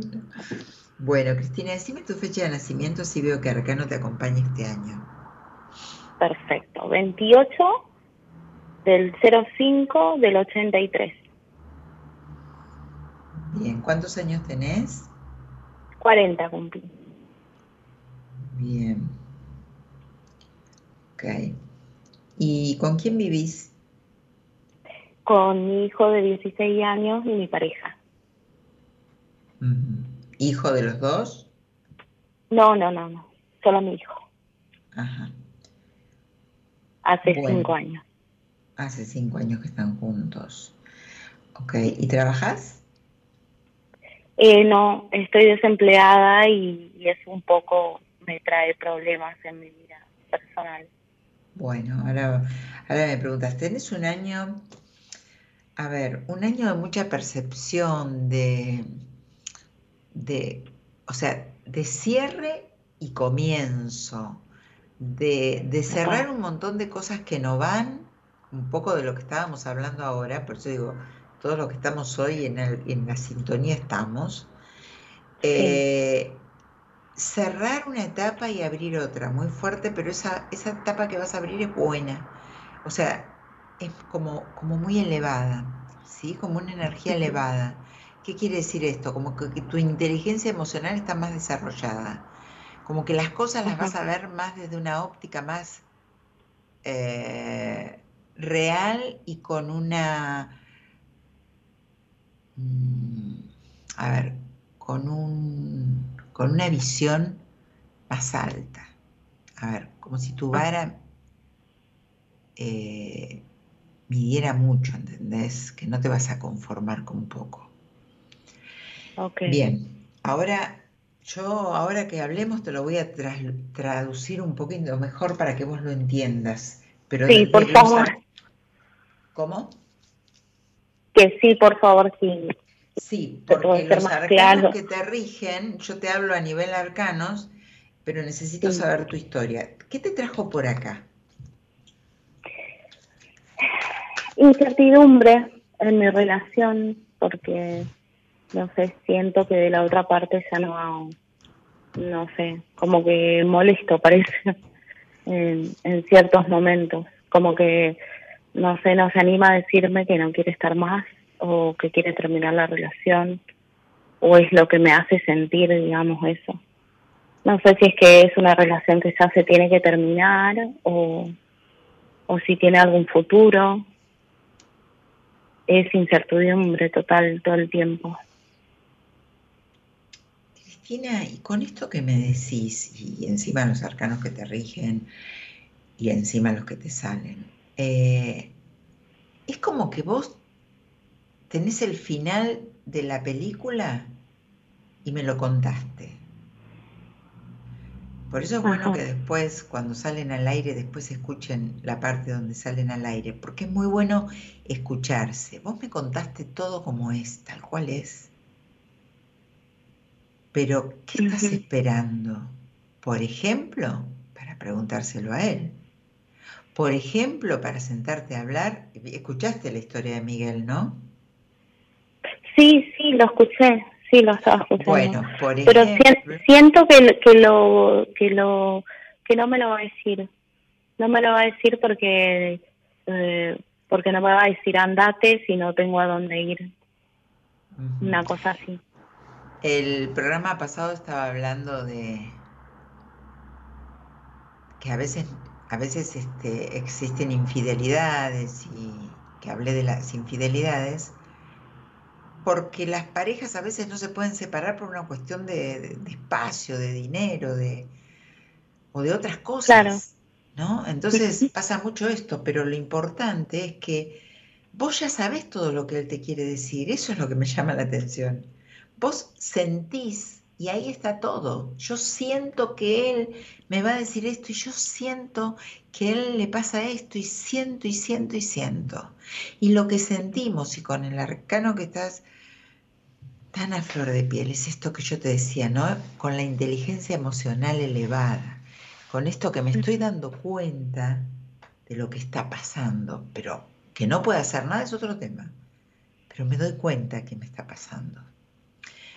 bueno, Cristina, decime tu fecha de nacimiento si veo que no te acompaña este año. Perfecto, 28 del 05 del 83. Bien, ¿cuántos años tenés? 40 cumplí. Bien. Ok. ¿Y con quién vivís? Con mi hijo de 16 años y mi pareja. ¿Hijo de los dos? No, no, no, no. Solo mi hijo. Ajá. Hace cinco años. Hace cinco años que están juntos. Ok, ¿y trabajas? Eh, no, estoy desempleada y, y eso un poco me trae problemas en mi vida personal. Bueno, ahora, ahora me preguntas, ¿tenés un año, a ver, un año de mucha percepción, de, de, o sea, de cierre y comienzo, de, de cerrar un montón de cosas que no van, un poco de lo que estábamos hablando ahora, por eso digo, todos los que estamos hoy en, el, en la sintonía estamos. Eh, cerrar una etapa y abrir otra, muy fuerte, pero esa, esa etapa que vas a abrir es buena. O sea, es como, como muy elevada, ¿sí? Como una energía elevada. ¿Qué quiere decir esto? Como que, tu inteligencia emocional está más desarrollada. Como que las cosas las vas a ver más desde una óptica más eh, real y con una... Mm, a ver, con un con una visión más alta. A ver, como si tu vara eh, midiera mucho, ¿entendés? Que no te vas a conformar con poco. Bien, ahora yo, ahora que hablemos, te lo voy a traducir un poquito mejor para que vos lo entiendas. Pero sí, por favor. ¿Cómo? Que sí, por favor, sí. Sí, porque los arcanos que te rigen, yo te hablo a nivel arcanos, pero necesito saber tu historia. ¿Qué te trajo por acá? Incertidumbre en mi relación, porque, no sé, siento que de la otra parte ya no, no sé, como que molesto parece en, en ciertos momentos, como que, no sé, no se anima a decirme que no quiere estar más o que quiere terminar la relación o es lo que me hace sentir, digamos, eso. No sé si es que es una relación que ya se tiene que terminar o, o si tiene algún futuro. Es incertidumbre total todo el tiempo. Cristina, y con esto que me decís, y encima los arcanos que te rigen, y encima los que te salen, eh, es como que vos tenés el final de la película y me lo contaste. Por eso es bueno que después, cuando salen al aire, después escuchen la parte donde salen al aire, porque es muy bueno escucharse. Vos me contaste todo como es, tal cual es. Pero, ¿qué estás esperando? Por ejemplo, para preguntárselo a él. Por ejemplo, para sentarte a hablar, escuchaste la historia de Miguel, ¿no? Sí, sí, lo escuché, sí, lo estaba escuchando. Bueno, por Pero siento que, que lo que lo que no me lo va a decir. No me lo va a decir porque eh, porque no me va a decir andate si no tengo a dónde ir. Una cosa así. El programa pasado estaba hablando de que a veces a veces este, existen infidelidades y que hablé de las infidelidades porque las parejas a veces no se pueden separar por una cuestión de, espacio, de dinero, de o de otras cosas. ¿no? Entonces pasa mucho esto, pero lo importante es que vos ya sabés todo lo que él te quiere decir, eso es lo que me llama la atención. Vos sentís y ahí está todo. Yo siento que él me va a decir esto y yo siento que él le pasa esto y siento y siento y siento. Y lo que sentimos y con el arcano que estás tan a flor de piel es esto que yo te decía, ¿no? Con la inteligencia emocional elevada, con esto que me estoy dando cuenta de lo que está pasando, pero que no puede hacer nada es otro tema. Pero me doy cuenta que me está pasando.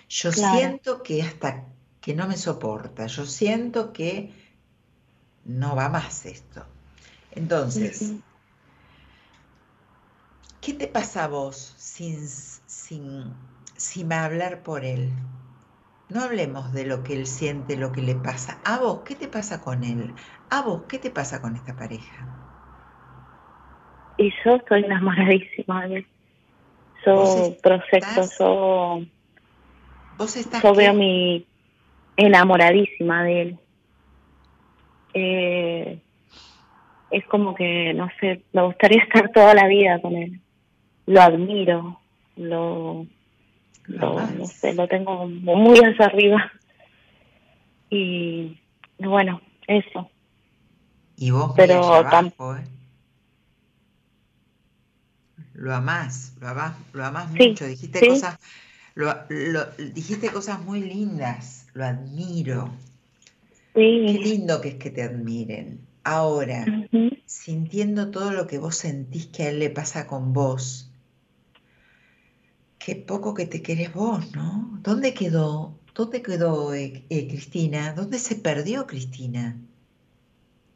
Yo siento que hasta que no me soporta, yo siento que no va más esto. Entonces, ¿qué te pasa a vos sin, sin, sin hablar por él? No hablemos de lo que él siente, lo que le pasa. A vos, ¿qué te pasa con él? A vos, ¿qué te pasa con esta pareja? Y yo estoy enamoradísima de él. Yo proceso, yo ¿Vos estás Yo veo mi enamoradísima de él. Eh, es como que, no sé, me gustaría estar toda la vida con él. Lo admiro, lo, lo no sé, lo tengo muy hacia arriba. Y bueno, eso. Y vos Pero abajo, ¿eh? Lo amás, lo amás, lo amás Sí, mucho. Dijiste sí. cosas, lo, lo- dijiste cosas muy lindas. Lo admiro. Qué lindo que es que te admiren. Ahora, sintiendo todo lo que vos sentís que a él le pasa con vos, qué poco que te querés vos, ¿no? ¿Dónde quedó? ¿Dónde quedó eh, eh, Cristina? ¿Dónde se perdió Cristina?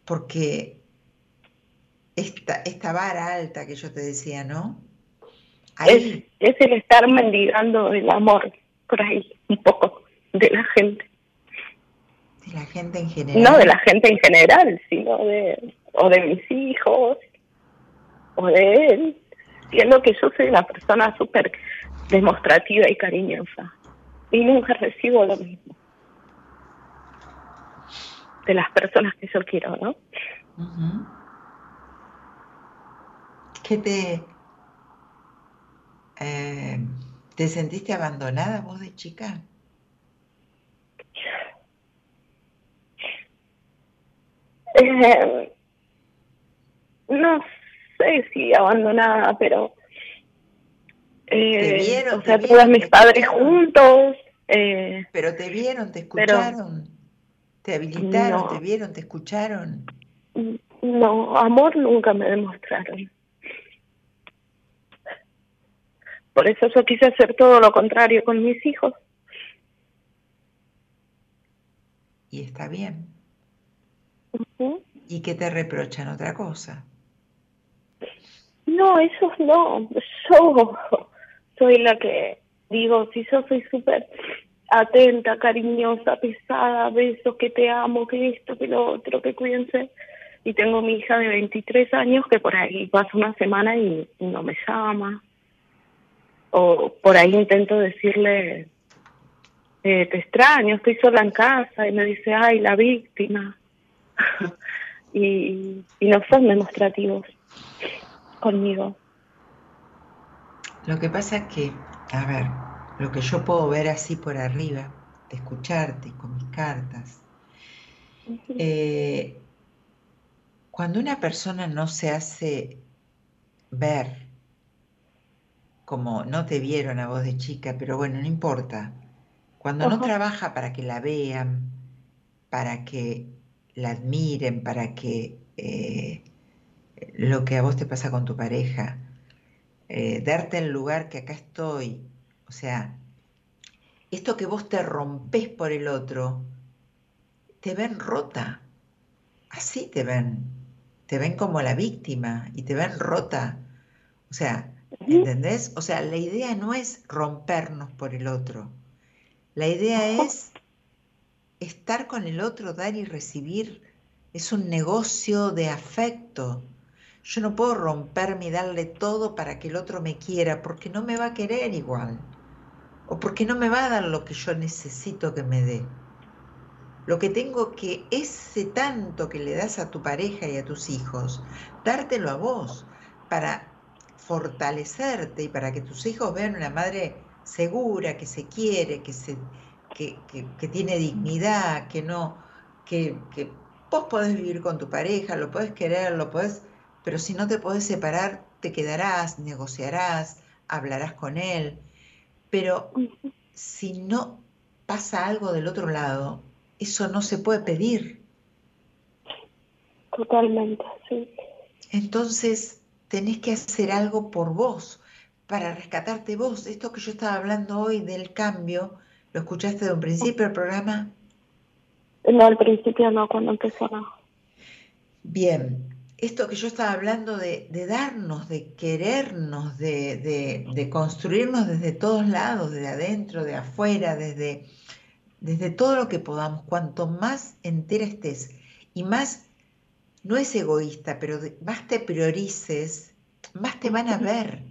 Porque esta, esta vara alta que yo te decía, ¿no? Es, Ahí, es el estar mendigando el amor por ahí, un poco, de la gente. de la gente en general. No de la gente en general, sino de, o de mis hijos, o de él. Siendo que yo soy una persona súper demostrativa y cariñosa. Y nunca recibo lo mismo. De las personas que yo quiero, ¿no? ¿Qué te... eh, ¿te sentiste abandonada vos de chica? Eh, no sé si abandonada, pero... eh, ¿Te vieron? o sea, ¿Te tuve a vieron? mis ¿Te padres juntos. Eh, ¿Pero te vieron, te Pero- escucharon? ¿Te habilitaron, No. te vieron, te escucharon? no, amor nunca me demostraron. Por eso yo quise hacer todo lo contrario con mis hijos. Y está bien. ¿Y qué te reprochan otra cosa? No, ellos no. Yo soy la que digo, si yo soy súper atenta, cariñosa, pesada, besos, que te amo, que esto, que lo otro, que cuídense. Y tengo mi hija de 23 años que por ahí pasa una semana y no me llama. O por ahí intento decirle, eh, te extraño, estoy sola en casa. Y me dice, ay, la víctima. y, y no son demostrativos conmigo. Lo que pasa es que, a ver, lo que yo puedo ver así por arriba, de escucharte con mis cartas, eh, cuando una persona no se hace ver, como no te vieron a vos de chica, pero bueno, no importa, cuando no trabaja para que la vean, para que la admiren, para que eh, lo que a vos te pasa con tu pareja, eh, darte el lugar que acá estoy, o sea, esto que vos te rompes por el otro, te ven rota, así te ven, te ven como la víctima y te ven rota, o sea, ¿entendés? O sea, la idea no es rompernos por el otro, la idea es estar con el otro, dar y recibir, es un negocio de afecto. Yo no puedo romperme y darle todo para que el otro me quiera, porque no me va a querer igual. O porque no me va a dar lo que yo necesito que me dé. Lo que tengo que, ese tanto que le das a tu pareja y a tus hijos, dártelo a vos, para fortalecerte y para que tus hijos vean una madre segura, que se quiere, que, se, que, que- que tiene dignidad, que no, que, que vos podés vivir con tu pareja, lo podés querer, lo podés, pero si no te podés separar, te quedarás, negociarás, hablarás con él. Pero si no pasa algo del otro lado, eso no se puede pedir. Totalmente, sí. Entonces tenés que hacer algo por vos, para rescatarte vos. Esto que yo estaba hablando hoy del cambio, ¿lo escuchaste de un principio del programa? No, al principio no, cuando empezó no. Bien, esto que yo estaba hablando de, de darnos, de querernos, de, de- de construirnos desde todos lados, de adentro, de afuera, desde, desde todo lo que podamos, cuanto más entera estés y más, no es egoísta, pero más te priorices, más te van a ver.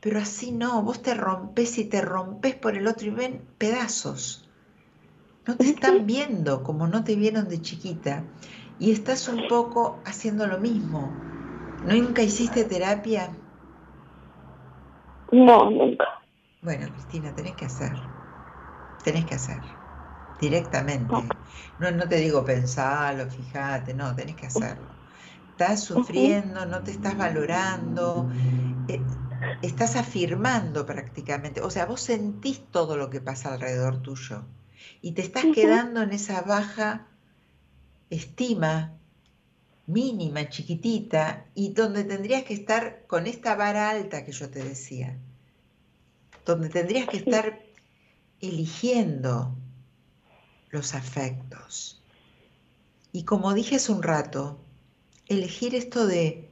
Pero así no, vos te rompes y te rompes por el otro y ven pedazos. No te están viendo como no te vieron de chiquita. y estás un poco haciendo lo mismo. ¿Nunca hiciste terapia? No, nunca. Bueno, Cristina, tenés que hacer. Tenés que hacer. Directamente. No, no te digo pensarlo, fíjate, no, tenés que hacerlo. Estás sufriendo, no te estás valorando, eh, estás afirmando prácticamente. O sea, vos sentís todo lo que pasa alrededor tuyo y te estás quedando en esa baja estima mínima, chiquitita, y donde tendrías que estar con esta vara alta que yo te decía, donde tendrías que estar eligiendo los afectos. Y como dije hace un rato, elegir esto de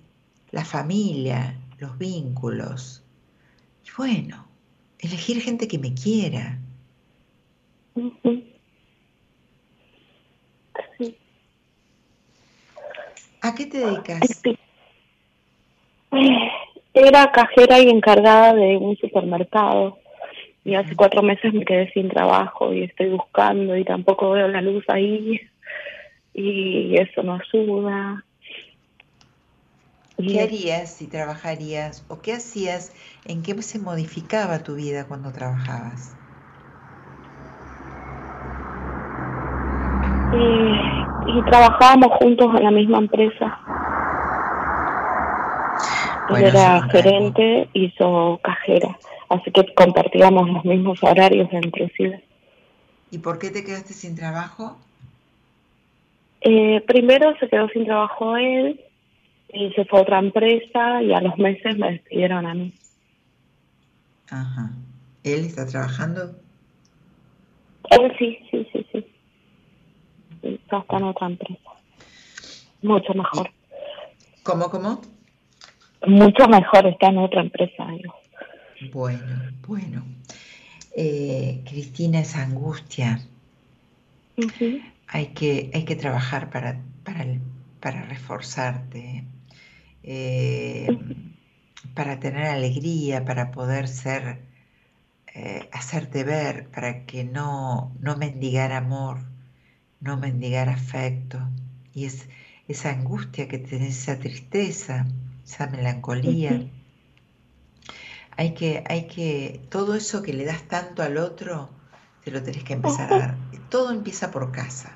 la familia, los vínculos. Y bueno, elegir gente que me quiera. ¿A qué te dedicas? Era cajera y encargada de un supermercado. Y hace cuatro meses me quedé sin trabajo y estoy buscando y tampoco veo la luz ahí. Y eso no ayuda. ¿Qué harías si trabajarías? ¿O qué hacías? ¿En qué se modificaba tu vida cuando trabajabas? y trabajábamos juntos en la misma empresa. Él era gerente y yo cajera, así que compartíamos los mismos horarios inclusive. ¿Y por qué te quedaste sin trabajo? Eh, primero se quedó sin trabajo él y se fue a otra empresa y a los meses me despidieron a mí. Ajá. ¿Él está trabajando? Él sí, sí, sí, sí está en otra empresa. Mucho mejor. ¿Cómo, cómo? Mucho mejor está en otra empresa. Bueno, bueno. Eh, Cristina, esa angustia. hay, que, hay que trabajar para, para, para reforzarte, eh, para tener alegría, para poder ser, eh, hacerte ver, para que no, no mendigar amor, no mendigar afecto. Y es esa angustia que tenés, esa tristeza, esa melancolía. Hay que, hay que, todo eso que le das tanto al otro, te lo tenés que empezar a dar. Todo empieza por casa.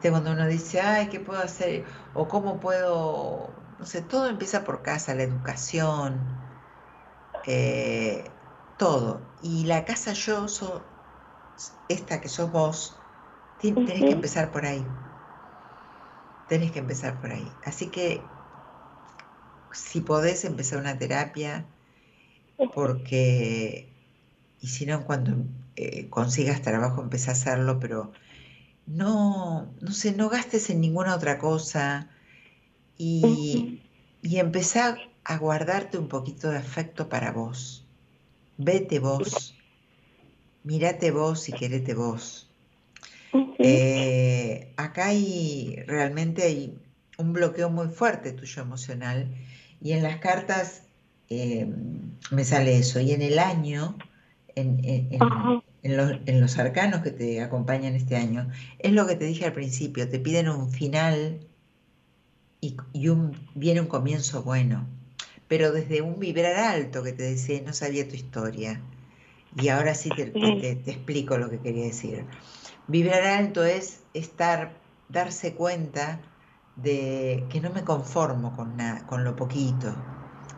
Cuando uno dice, ay, ¿qué puedo hacer? O cómo puedo, no sé, todo empieza por casa, la educación, eh, todo. Y la casa yo, soy esta que sos vos, Tenés que empezar por ahí. Tenés que empezar por ahí. Así que si podés empezar una terapia, porque, y si no, cuando eh, consigas trabajo, empecé a hacerlo, pero no, no sé, no gastes en ninguna otra cosa y, y empezá a guardarte un poquito de afecto para vos. Vete vos, mírate vos y querete vos. Eh, acá hay realmente hay un bloqueo muy fuerte tuyo emocional y en las cartas eh, me sale eso y en el año, en, en, los, arcanos que te acompañan este año, es lo que te dije al principio, te piden un final y, un, viene un comienzo bueno, pero desde un vibrar alto que te decía, no sabía tu historia. Y ahora sí te, te explico lo que quería decir. Vibrar alto es estar, darse cuenta de que no me conformo con, nada, con lo poquito,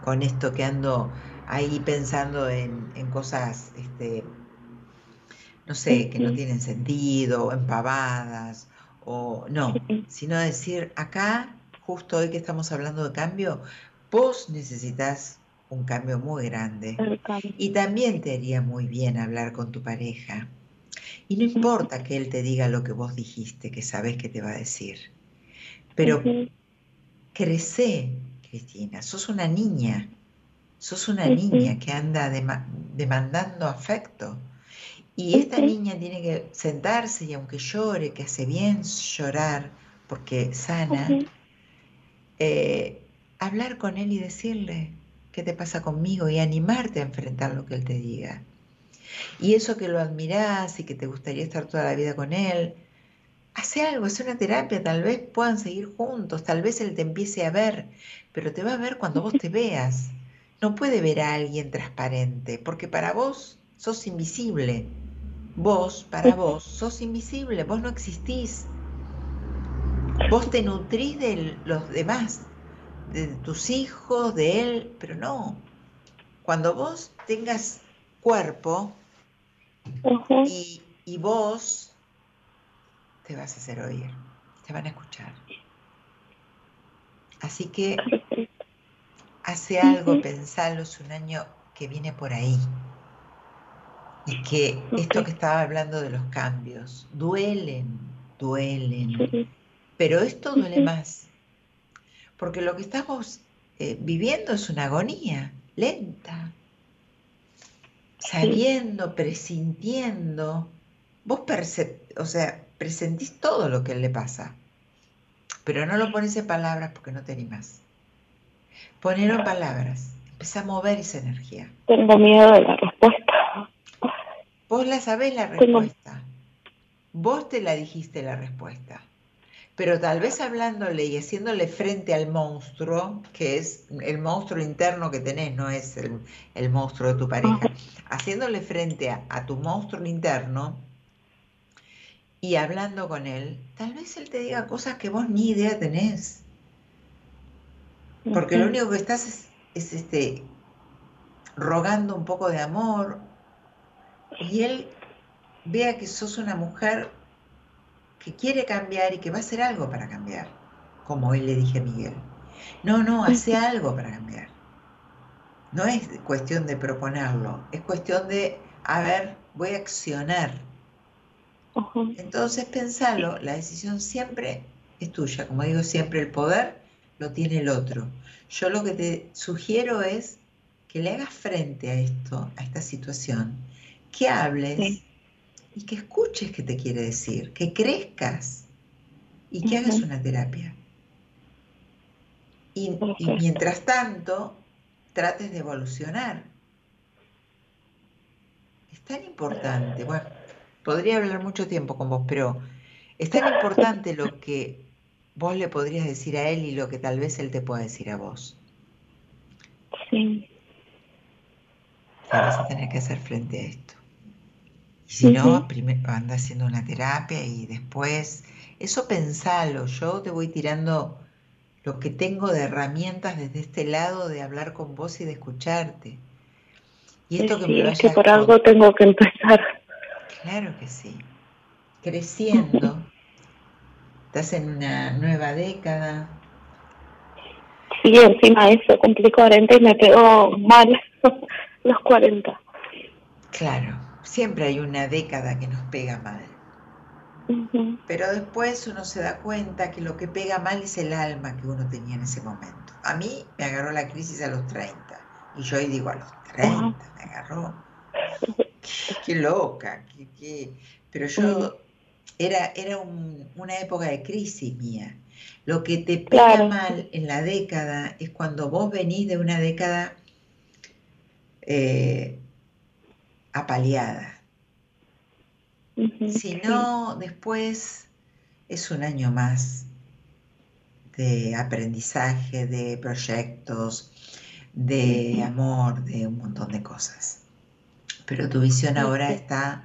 con esto que ando ahí pensando en, cosas, este, no sé, que no tienen sentido, empavadas, o no, sino decir, acá, justo hoy que estamos hablando de cambio, vos necesitas un cambio muy grande. Y también te haría muy bien hablar con tu pareja. Y no importa que él te diga lo que vos dijiste, que sabes que te va a decir. Pero crece, Cristina, sos una niña, sos una niña que anda demandando afecto. Y esta niña tiene que sentarse y aunque llore, que hace bien llorar porque sana, eh, hablar con él y decirle qué te pasa conmigo y animarte a enfrentar lo que él te diga. Y eso que lo admirás y que te gustaría estar toda la vida con él, hace algo, hace una terapia, tal vez puedan seguir juntos, tal vez él te empiece a ver, pero te va a ver cuando vos te veas. No puede ver a alguien transparente, porque para vos sos invisible. Vos, para vos, sos invisible, vos no existís. Vos te nutrís de los demás, de tus hijos, de él, pero no. Cuando vos tengas cuerpo y, y vos te vas a hacer oír, te van a escuchar. Así que hace algo, pensalo, es un año que viene por ahí. Y que esto que estaba hablando de los cambios, duelen, duelen, pero esto duele más. Porque lo que estamos eh, viviendo es una agonía lenta, sabiendo, presintiendo. Vos o sea, presentís todo lo que le pasa, pero no lo pones en palabras porque no te animás. Ponerlo en palabras, empezá a mover esa energía. Tengo miedo de la respuesta. Vos la sabés la respuesta. Vos te la dijiste la respuesta. Pero tal vez hablándole y haciéndole frente al monstruo, que es el monstruo interno que tenés, no es el, monstruo de tu pareja, haciéndole frente a, tu monstruo interno y hablando con él, tal vez él te diga cosas que vos ni idea tenés. Porque lo único que estás es, es, este, rogando un poco de amor y él vea que sos una mujer que quiere cambiar y que va a hacer algo para cambiar, como hoy le dije a Miguel. No, no, hace algo para cambiar. No es cuestión de proponerlo, es cuestión de, a ver, voy a accionar. Entonces, pensalo, la decisión siempre es tuya. Como digo siempre, el poder lo tiene el otro. Yo lo que te sugiero es que le hagas frente a esto, a esta situación, que hables y que escuches qué te quiere decir, que crezcas y que hagas una terapia. Y, mientras tanto, trates de evolucionar. Es tan importante, bueno, podría hablar mucho tiempo con vos, pero es tan importante lo que vos le podrías decir a él y lo que tal vez él te pueda decir a vos. Sí. vas a tener que hacer frente a esto. Si no, primero anda haciendo una terapia y después, eso pensalo, yo te voy tirando lo que tengo de herramientas desde este lado de hablar con vos y de escucharte. Y esto que me es que por algo tengo que empezar. Claro que sí. Creciendo. Estás en una nueva década. Sí, encima eso, cumplí 40 y me pegó mal los 40. Claro siempre hay una década que nos pega mal. Pero después uno se da cuenta que lo que pega mal es el alma que uno tenía en ese momento. A mí me agarró la crisis a los 30. Y yo hoy digo a los 30, me agarró. Qué, loca. Qué, Pero yo era, era una época de crisis mía. Lo que te pega mal en la década es cuando vos venís de una década eh, apaleada. Si no, después es un año más de aprendizaje, de proyectos, de amor, de un montón de cosas. Pero tu visión ahora está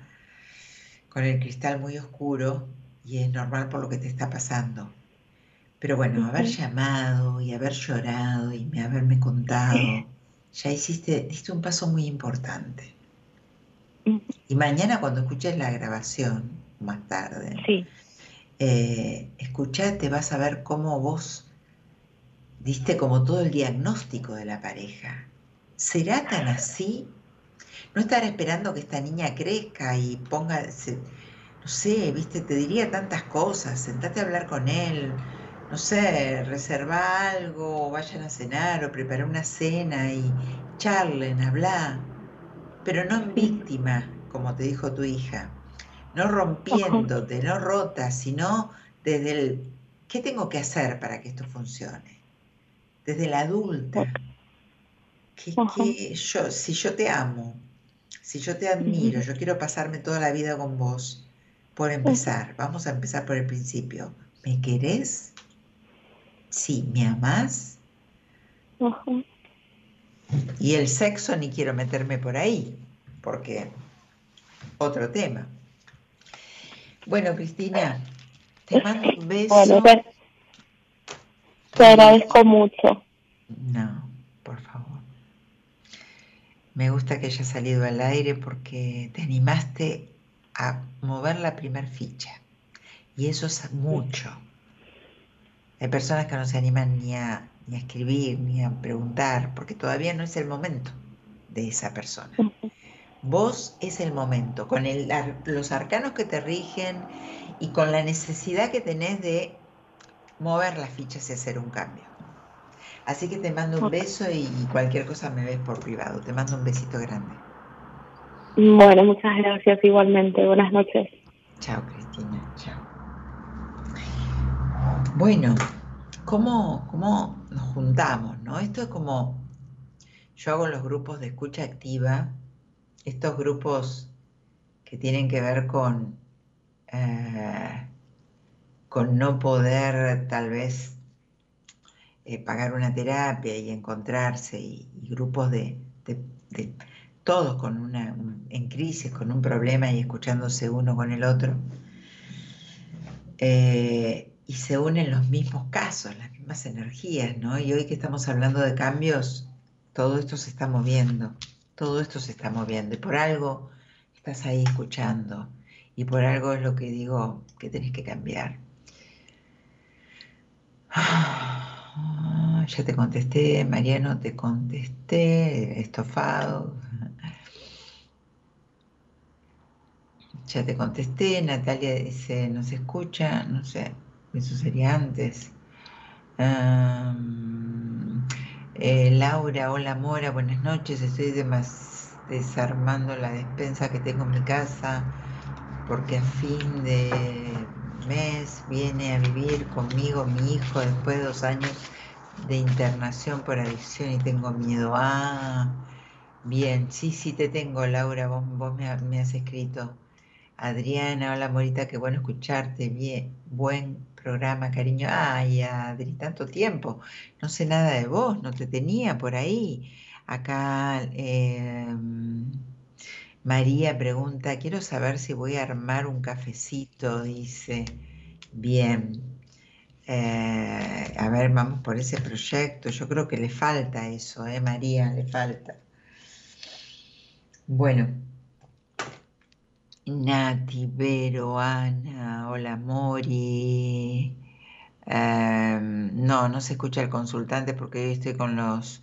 con el cristal muy oscuro y es normal por lo que te está pasando. Pero bueno, haber llamado y haber llorado y haberme contado, ya hiciste, diste un paso muy importante. Y mañana cuando escuches la grabación, más tarde, sí. Eh, escuchate, vas a ver cómo vos diste como todo el diagnóstico de la pareja. ¿Será tan así? No estar esperando que esta niña crezca y ponga, no sé, viste, te diría tantas cosas, sentate a hablar con él, no sé, reserva algo, vayan a cenar o preparar una cena y charlen, hablar pero no en víctima, como te dijo tu hija, no rompiéndote, no rota, sino desde el ¿qué tengo que hacer para que esto funcione? Desde la adulta. Que, yo, si yo te amo, si yo te admiro, yo quiero pasarme toda la vida con vos, por empezar, vamos a empezar por el principio. ¿Me querés? Sí, ¿me amás? Y el sexo ni quiero meterme por ahí, porque otro tema. Bueno, Cristina, te mando un beso. Bueno, te, te agradezco mucho. No. Me gusta que hayas salido al aire porque te animaste a mover la primer ficha. Y eso es mucho. Hay personas que no se animan ni a, ni a escribir, ni a preguntar, porque todavía no es el momento de esa persona. Vos es el momento, con los arcanos que te rigen y con la necesidad que tenés de mover las fichas y hacer un cambio. Así que te mando un beso y cualquier cosa me ves por privado. Te mando un besito grande. Bueno, muchas gracias igualmente. Buenas noches. Chao, Cristina. Chao. Bueno, ¿cómo, ¿cómo nos juntamos? ¿no? Esto es como yo hago los grupos de escucha activa, estos grupos que tienen que ver con, eh, con no poder tal vez eh, pagar una terapia y encontrarse, y, grupos de, todos con una, un, en crisis, con un problema y escuchándose uno con el otro. Eh, y se unen los mismos casos, las mismas energías, ¿no? Y hoy que estamos hablando de cambios, todo esto se está moviendo, todo esto se está moviendo. Y por algo estás ahí escuchando. Y por algo es lo que digo que tenés que cambiar. Ya te contesté, Mariano, te contesté, estofado. Ya te contesté, Natalia dice, no se escucha, no sé, eso sería antes. Eh, Laura, hola Mora, buenas noches. Estoy demas, desarmando la despensa que tengo en mi casa porque a fin de mes viene a vivir conmigo mi hijo después de dos años de internación por adicción y tengo miedo. Ah, bien, sí, sí te tengo, Laura, vos, vos me, has escrito. Adriana, hola Morita, qué bueno escucharte. Bien, buen programa, cariño. Ay, Adri, tanto tiempo. No sé nada de vos, no te tenía por ahí. Acá eh, María pregunta, quiero saber si voy a armar un cafecito, dice. Bien. Eh, a ver, vamos por ese proyecto. Yo creo que le falta eso, ¿eh, María? Le falta. Bueno. Nati, Vero, Ana, hola Mori. Eh, no, no se escucha el consultante porque hoy estoy con los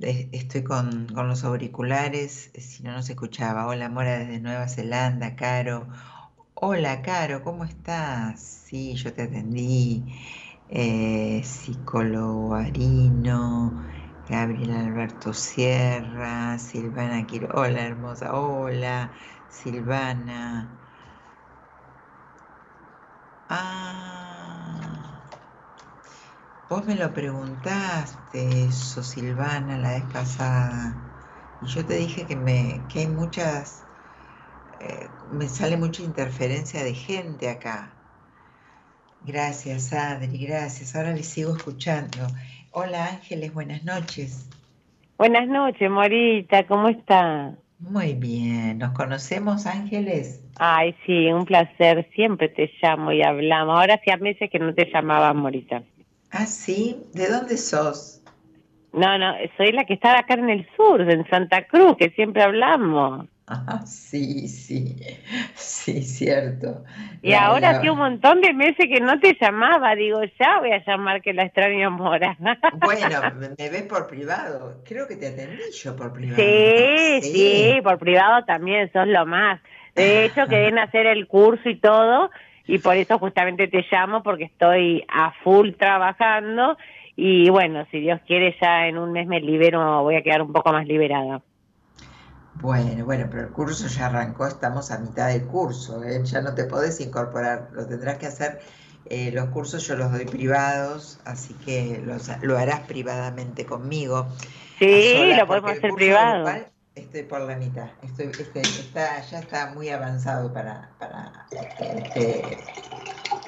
estoy con, con, los auriculares, si no, no se escuchaba. Hola Mora desde Nueva Zelanda, Caro. Hola Caro, ¿cómo estás? Sí, yo te atendí. Eh, psicólogo Arino, Gabriel Alberto Sierra, Silvana Quiro. Hola hermosa, hola. Silvana. Ah, vos me lo preguntaste eso, Silvana, la vez pasada. Y yo te dije que, me, que hay muchas, eh, me sale mucha interferencia de gente acá. Gracias, Adri, gracias. Ahora les sigo escuchando. Hola Ángeles, buenas noches. Buenas noches, Morita, ¿cómo está? Muy bien, ¿nos conocemos Ángeles? Ay, sí, un placer, siempre te llamo y hablamos. Ahora hacía meses que no te llamaba, Morita. Ah, sí, ¿de dónde sos? No, no, soy la que está acá en el sur, en Santa Cruz, que siempre hablamos. Ah, sí, sí, sí, cierto. Y la, ahora hace un montón de meses que no te llamaba, digo, ya voy a llamar que la extraño Mora. Bueno, me ves por privado, creo que te atendí yo por privado. Sí, sí, sí, por privado también, sos lo más. De hecho, quedé en hacer el curso y todo, y por eso justamente te llamo, porque estoy a full trabajando, y bueno, si Dios quiere, ya en un mes me libero, voy a quedar un poco más liberada. Bueno, bueno, pero el curso ya arrancó, estamos a mitad del curso, ¿eh? ya no te podés incorporar, lo tendrás que hacer. Eh, los cursos yo los doy privados, así que los, lo harás privadamente conmigo. Sí, lo podemos hacer privado. Estoy por la mitad. Estoy, este, está, ya está muy avanzado para, para este,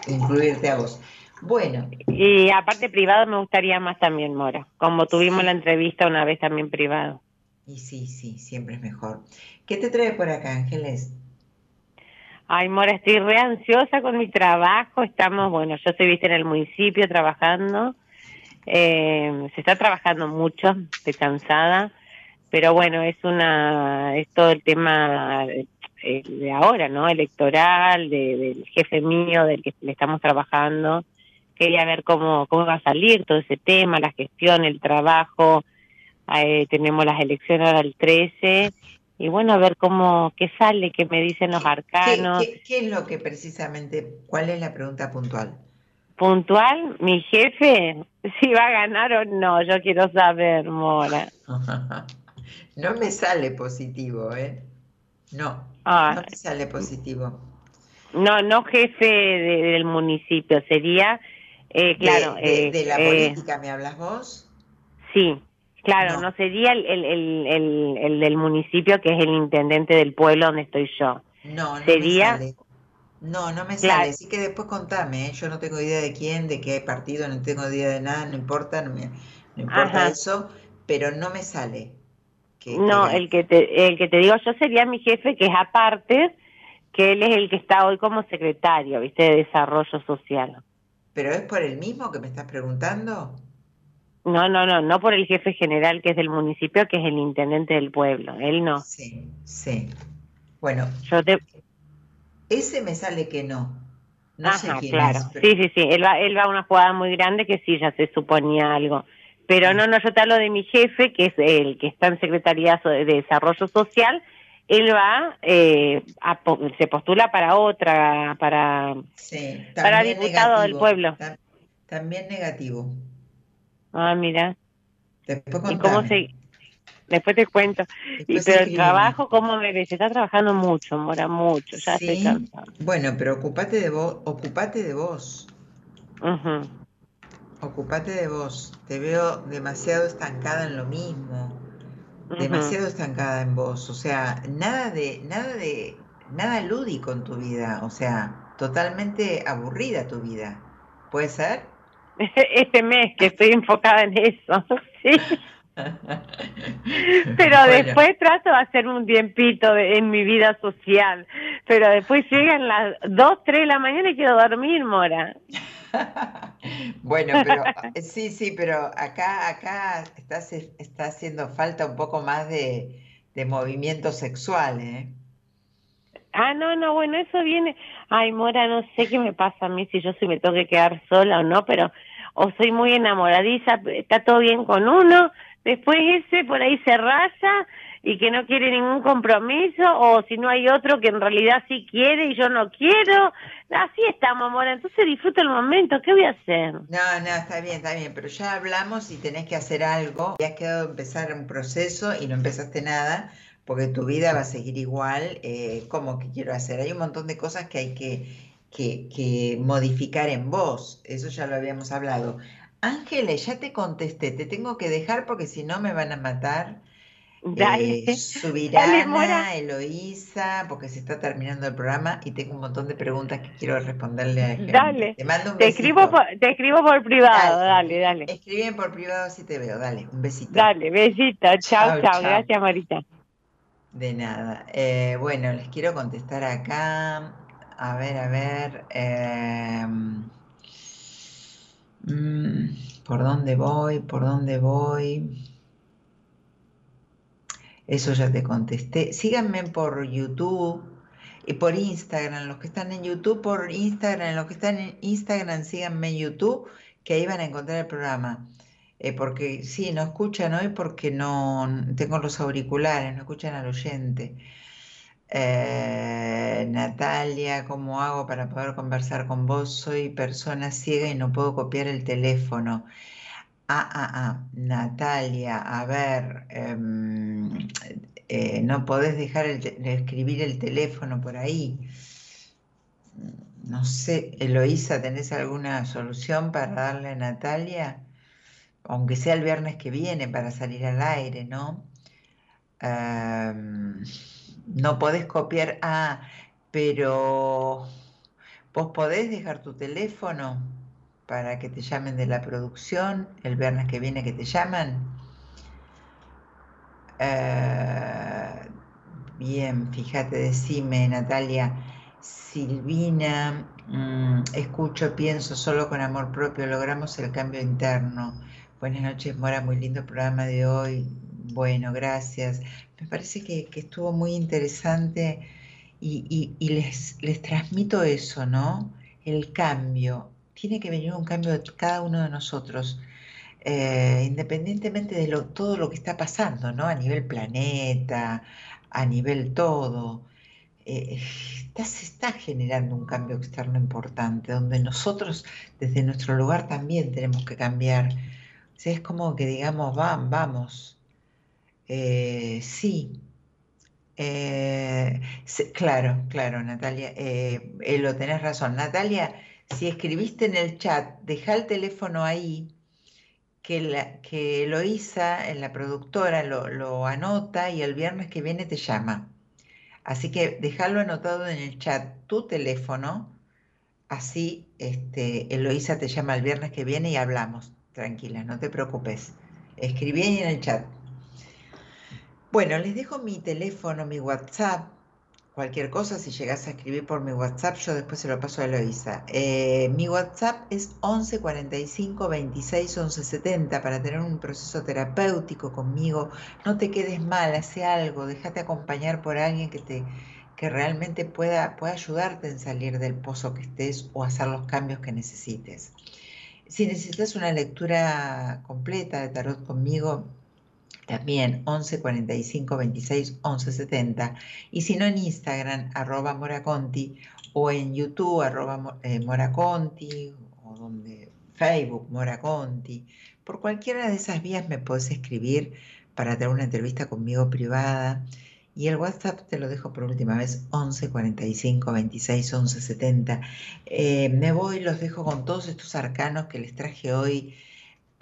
incluirte a vos. Bueno. Y aparte privado me gustaría más también, Mora. Como tuvimos la entrevista una vez también privado. Y sí, sí, siempre es mejor. ¿Qué te trae por acá, Ángeles? Ay, Mora, estoy re ansiosa con mi trabajo. Estamos, bueno, yo estoy viste en el municipio trabajando. Eh, se está trabajando mucho, estoy cansada. Pero bueno, es una, es todo el tema eh, de ahora, ¿no? Electoral, del jefe mío, del que le estamos trabajando quería ver cómo, cómo va a salir todo ese tema, la gestión, el trabajo. Eh, tenemos las elecciones ahora el 13 y bueno, a ver cómo, qué sale, qué me dicen los arcanos. ¿Qué, es lo que precisamente, cuál es la pregunta puntual? Puntual, mi jefe, si va a ganar o no, yo quiero saber, Mora. no me sale positivo, ¿eh? No, ah. no me sale positivo. No, no jefe del municipio, sería eh, claro. De, eh, la eh, política me hablas vos? Sí, claro, no, sería el, el, el, el, del municipio que es el intendente del pueblo donde estoy yo. No, no sería... me sale. No, no me sale. Así que después contame, yo no tengo idea de quién, de qué partido, no tengo idea de nada, no importa, no, me, no importa eso, pero no me sale. no, el que te, el que te digo yo sería mi jefe, que es aparte, que él es el que está hoy como secretario, viste, de desarrollo social. ¿Pero es por el mismo que me estás preguntando? No, no, no, no por el jefe general que es del municipio, que es el intendente del pueblo. Él no. Sí, sí. Bueno. Yo te... Ese me sale que no. No sé quién claro. Sí, sí, sí. Él va, él va a una jugada muy grande que sí, ya se suponía algo. Pero no, no, yo te hablo de mi jefe, que es el que está en Secretaría de Desarrollo Social, él va, eh, se postula para otra, para, para diputado del pueblo. También negativo. Ah, mira. Después ¿Y cómo se, Después te cuento. y, pero el trabajo, ¿cómo me ves? Está trabajando mucho, Mora, mucho. Ya estoy Bueno, pero ocupate de vos. Ocupate de vos. Ocupate de vos. Te veo demasiado estancada en lo mismo demasiado estancada en vos, o sea, nada de, nada de, nada lúdico en tu vida, o sea, totalmente aburrida tu vida. ¿Puede ser? Este mes que estoy enfocada en eso, sí. pero después trato de hacer un tiempito en mi vida social, pero después llegan las 2, 3 de la mañana y quiero dormir, Mora. bueno, pero eh, sí, sí, pero acá, acá está, está haciendo falta un poco más de, movimiento sexual, ¿eh? Ah, no, no, bueno, eso viene. Ay, Mora, no sé qué me pasa a mí si yo si me tengo que quedar sola o no, pero o soy muy enamoradiza, está todo bien con uno, después ese por ahí se raya y que no quiere ningún compromiso, o si no hay otro que en realidad sí quiere y yo no quiero. Así estamos, amor. Entonces disfruta el momento. ¿Qué voy a hacer? No, no, está bien, está bien. Pero ya hablamos y tenés que hacer algo. Y has quedado empezar un proceso y no empezaste nada porque tu vida va a seguir igual. Eh, ¿Cómo que quiero hacer? Hay un montón de cosas que hay que, que, que modificar en vos. Eso ya lo habíamos hablado. Ángeles, ya te contesté. Te tengo que dejar porque si no me van a matar. Dale. Eh, Subirana, Eloísa, porque se está terminando el programa y tengo un montón de preguntas que quiero responderle a Dale. Te mando un te escribo por, te escribo por privado, dale, dale. Escriben por privado si te veo, dale, un besito. Dale, besito, chao, chao, gracias Marita. De nada. Eh, bueno, les quiero contestar acá. A ver, a ver. Eh, mm, ¿Por dónde voy? ¿Por dónde voy? Eso ya te contesté. Síganme por YouTube y por Instagram. Los que están en YouTube, por Instagram. Los que están en Instagram, síganme en YouTube, que ahí van a encontrar el programa. Eh, porque sí, no escuchan hoy porque no tengo los auriculares, no escuchan al oyente. Eh, Natalia, ¿cómo hago para poder conversar con vos? Soy persona ciega y no puedo copiar el teléfono. Ah, ah, ah, Natalia, a ver, em, eh, no podés dejar de escribir el teléfono por ahí. No sé, Eloísa, ¿tenés alguna solución para darle a Natalia? Aunque sea el viernes que viene para salir al aire, ¿no? Em, no podés copiar. Ah, pero vos podés dejar tu teléfono para que te llamen de la producción el viernes que viene que te llaman. Eh, bien, fíjate, decime, Natalia. Silvina, mm, escucho, pienso, solo con amor propio logramos el cambio interno. Buenas noches, Mora, muy lindo programa de hoy. Bueno, gracias. Me parece que, estuvo muy interesante y, les, les, transmito eso, ¿no? El cambio. Tiene que venir un cambio de cada uno de nosotros, eh, independientemente de todo lo que está pasando, ¿no? A nivel planeta, a nivel todo. Eh, se está generando un cambio externo importante, donde nosotros desde nuestro lugar también tenemos que cambiar. es como que digamos, van, vamos. Eh, sí. Eh, claro, claro, Natalia, eh, lo tenés razón. Natalia, si escribiste en el chat, deja el teléfono ahí, que, la, que Eloisa, la productora, lo, anota y el viernes que viene te llama. Así que déjalo anotado en el chat tu teléfono, así este, Eloisa te llama el viernes que viene y hablamos. Tranquila, no te preocupes. Escribí ahí en el chat. Bueno, les dejo mi teléfono, mi WhatsApp, Cualquier cosa, si llegas a escribir por mi WhatsApp, yo después se lo paso a Eloisa. Eh, mi WhatsApp es 11 45 26 11 70 para tener un proceso terapéutico conmigo. No te quedes mal, hace algo, déjate acompañar por alguien que te que realmente pueda, pueda ayudarte en salir del pozo que estés o hacer los cambios que necesites. Si necesitas una lectura completa de tarot conmigo, también 11 45 26 11 70 y si no en Instagram arroba moraconti o en YouTube arroba eh, moraconti o donde Facebook moraconti. Por cualquiera de esas vías me puedes escribir para tener una entrevista conmigo privada. Y el WhatsApp te lo dejo por última vez 11 45 26 11 70 me voy los dejo con todos estos arcanos que les traje hoy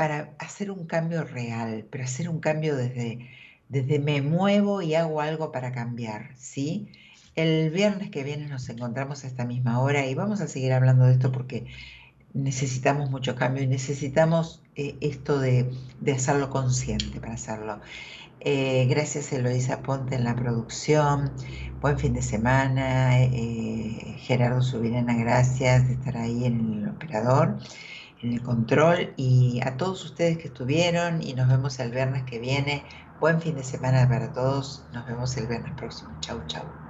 para hacer un cambio real, pero hacer un cambio desde, desde me muevo y hago algo para cambiar, ¿sí? El viernes que viene nos encontramos a esta misma hora y vamos a seguir hablando de esto porque necesitamos mucho cambio y necesitamos eh, esto de, hacerlo consciente para hacerlo. Eh, gracias Eloisa Ponte en la producción, buen fin de semana, eh, Gerardo Subirena, gracias de estar ahí en el operador en el control y a todos ustedes que estuvieron y nos vemos el viernes que viene. Buen fin de semana para todos. Nos vemos el viernes próximo. Chau, chau.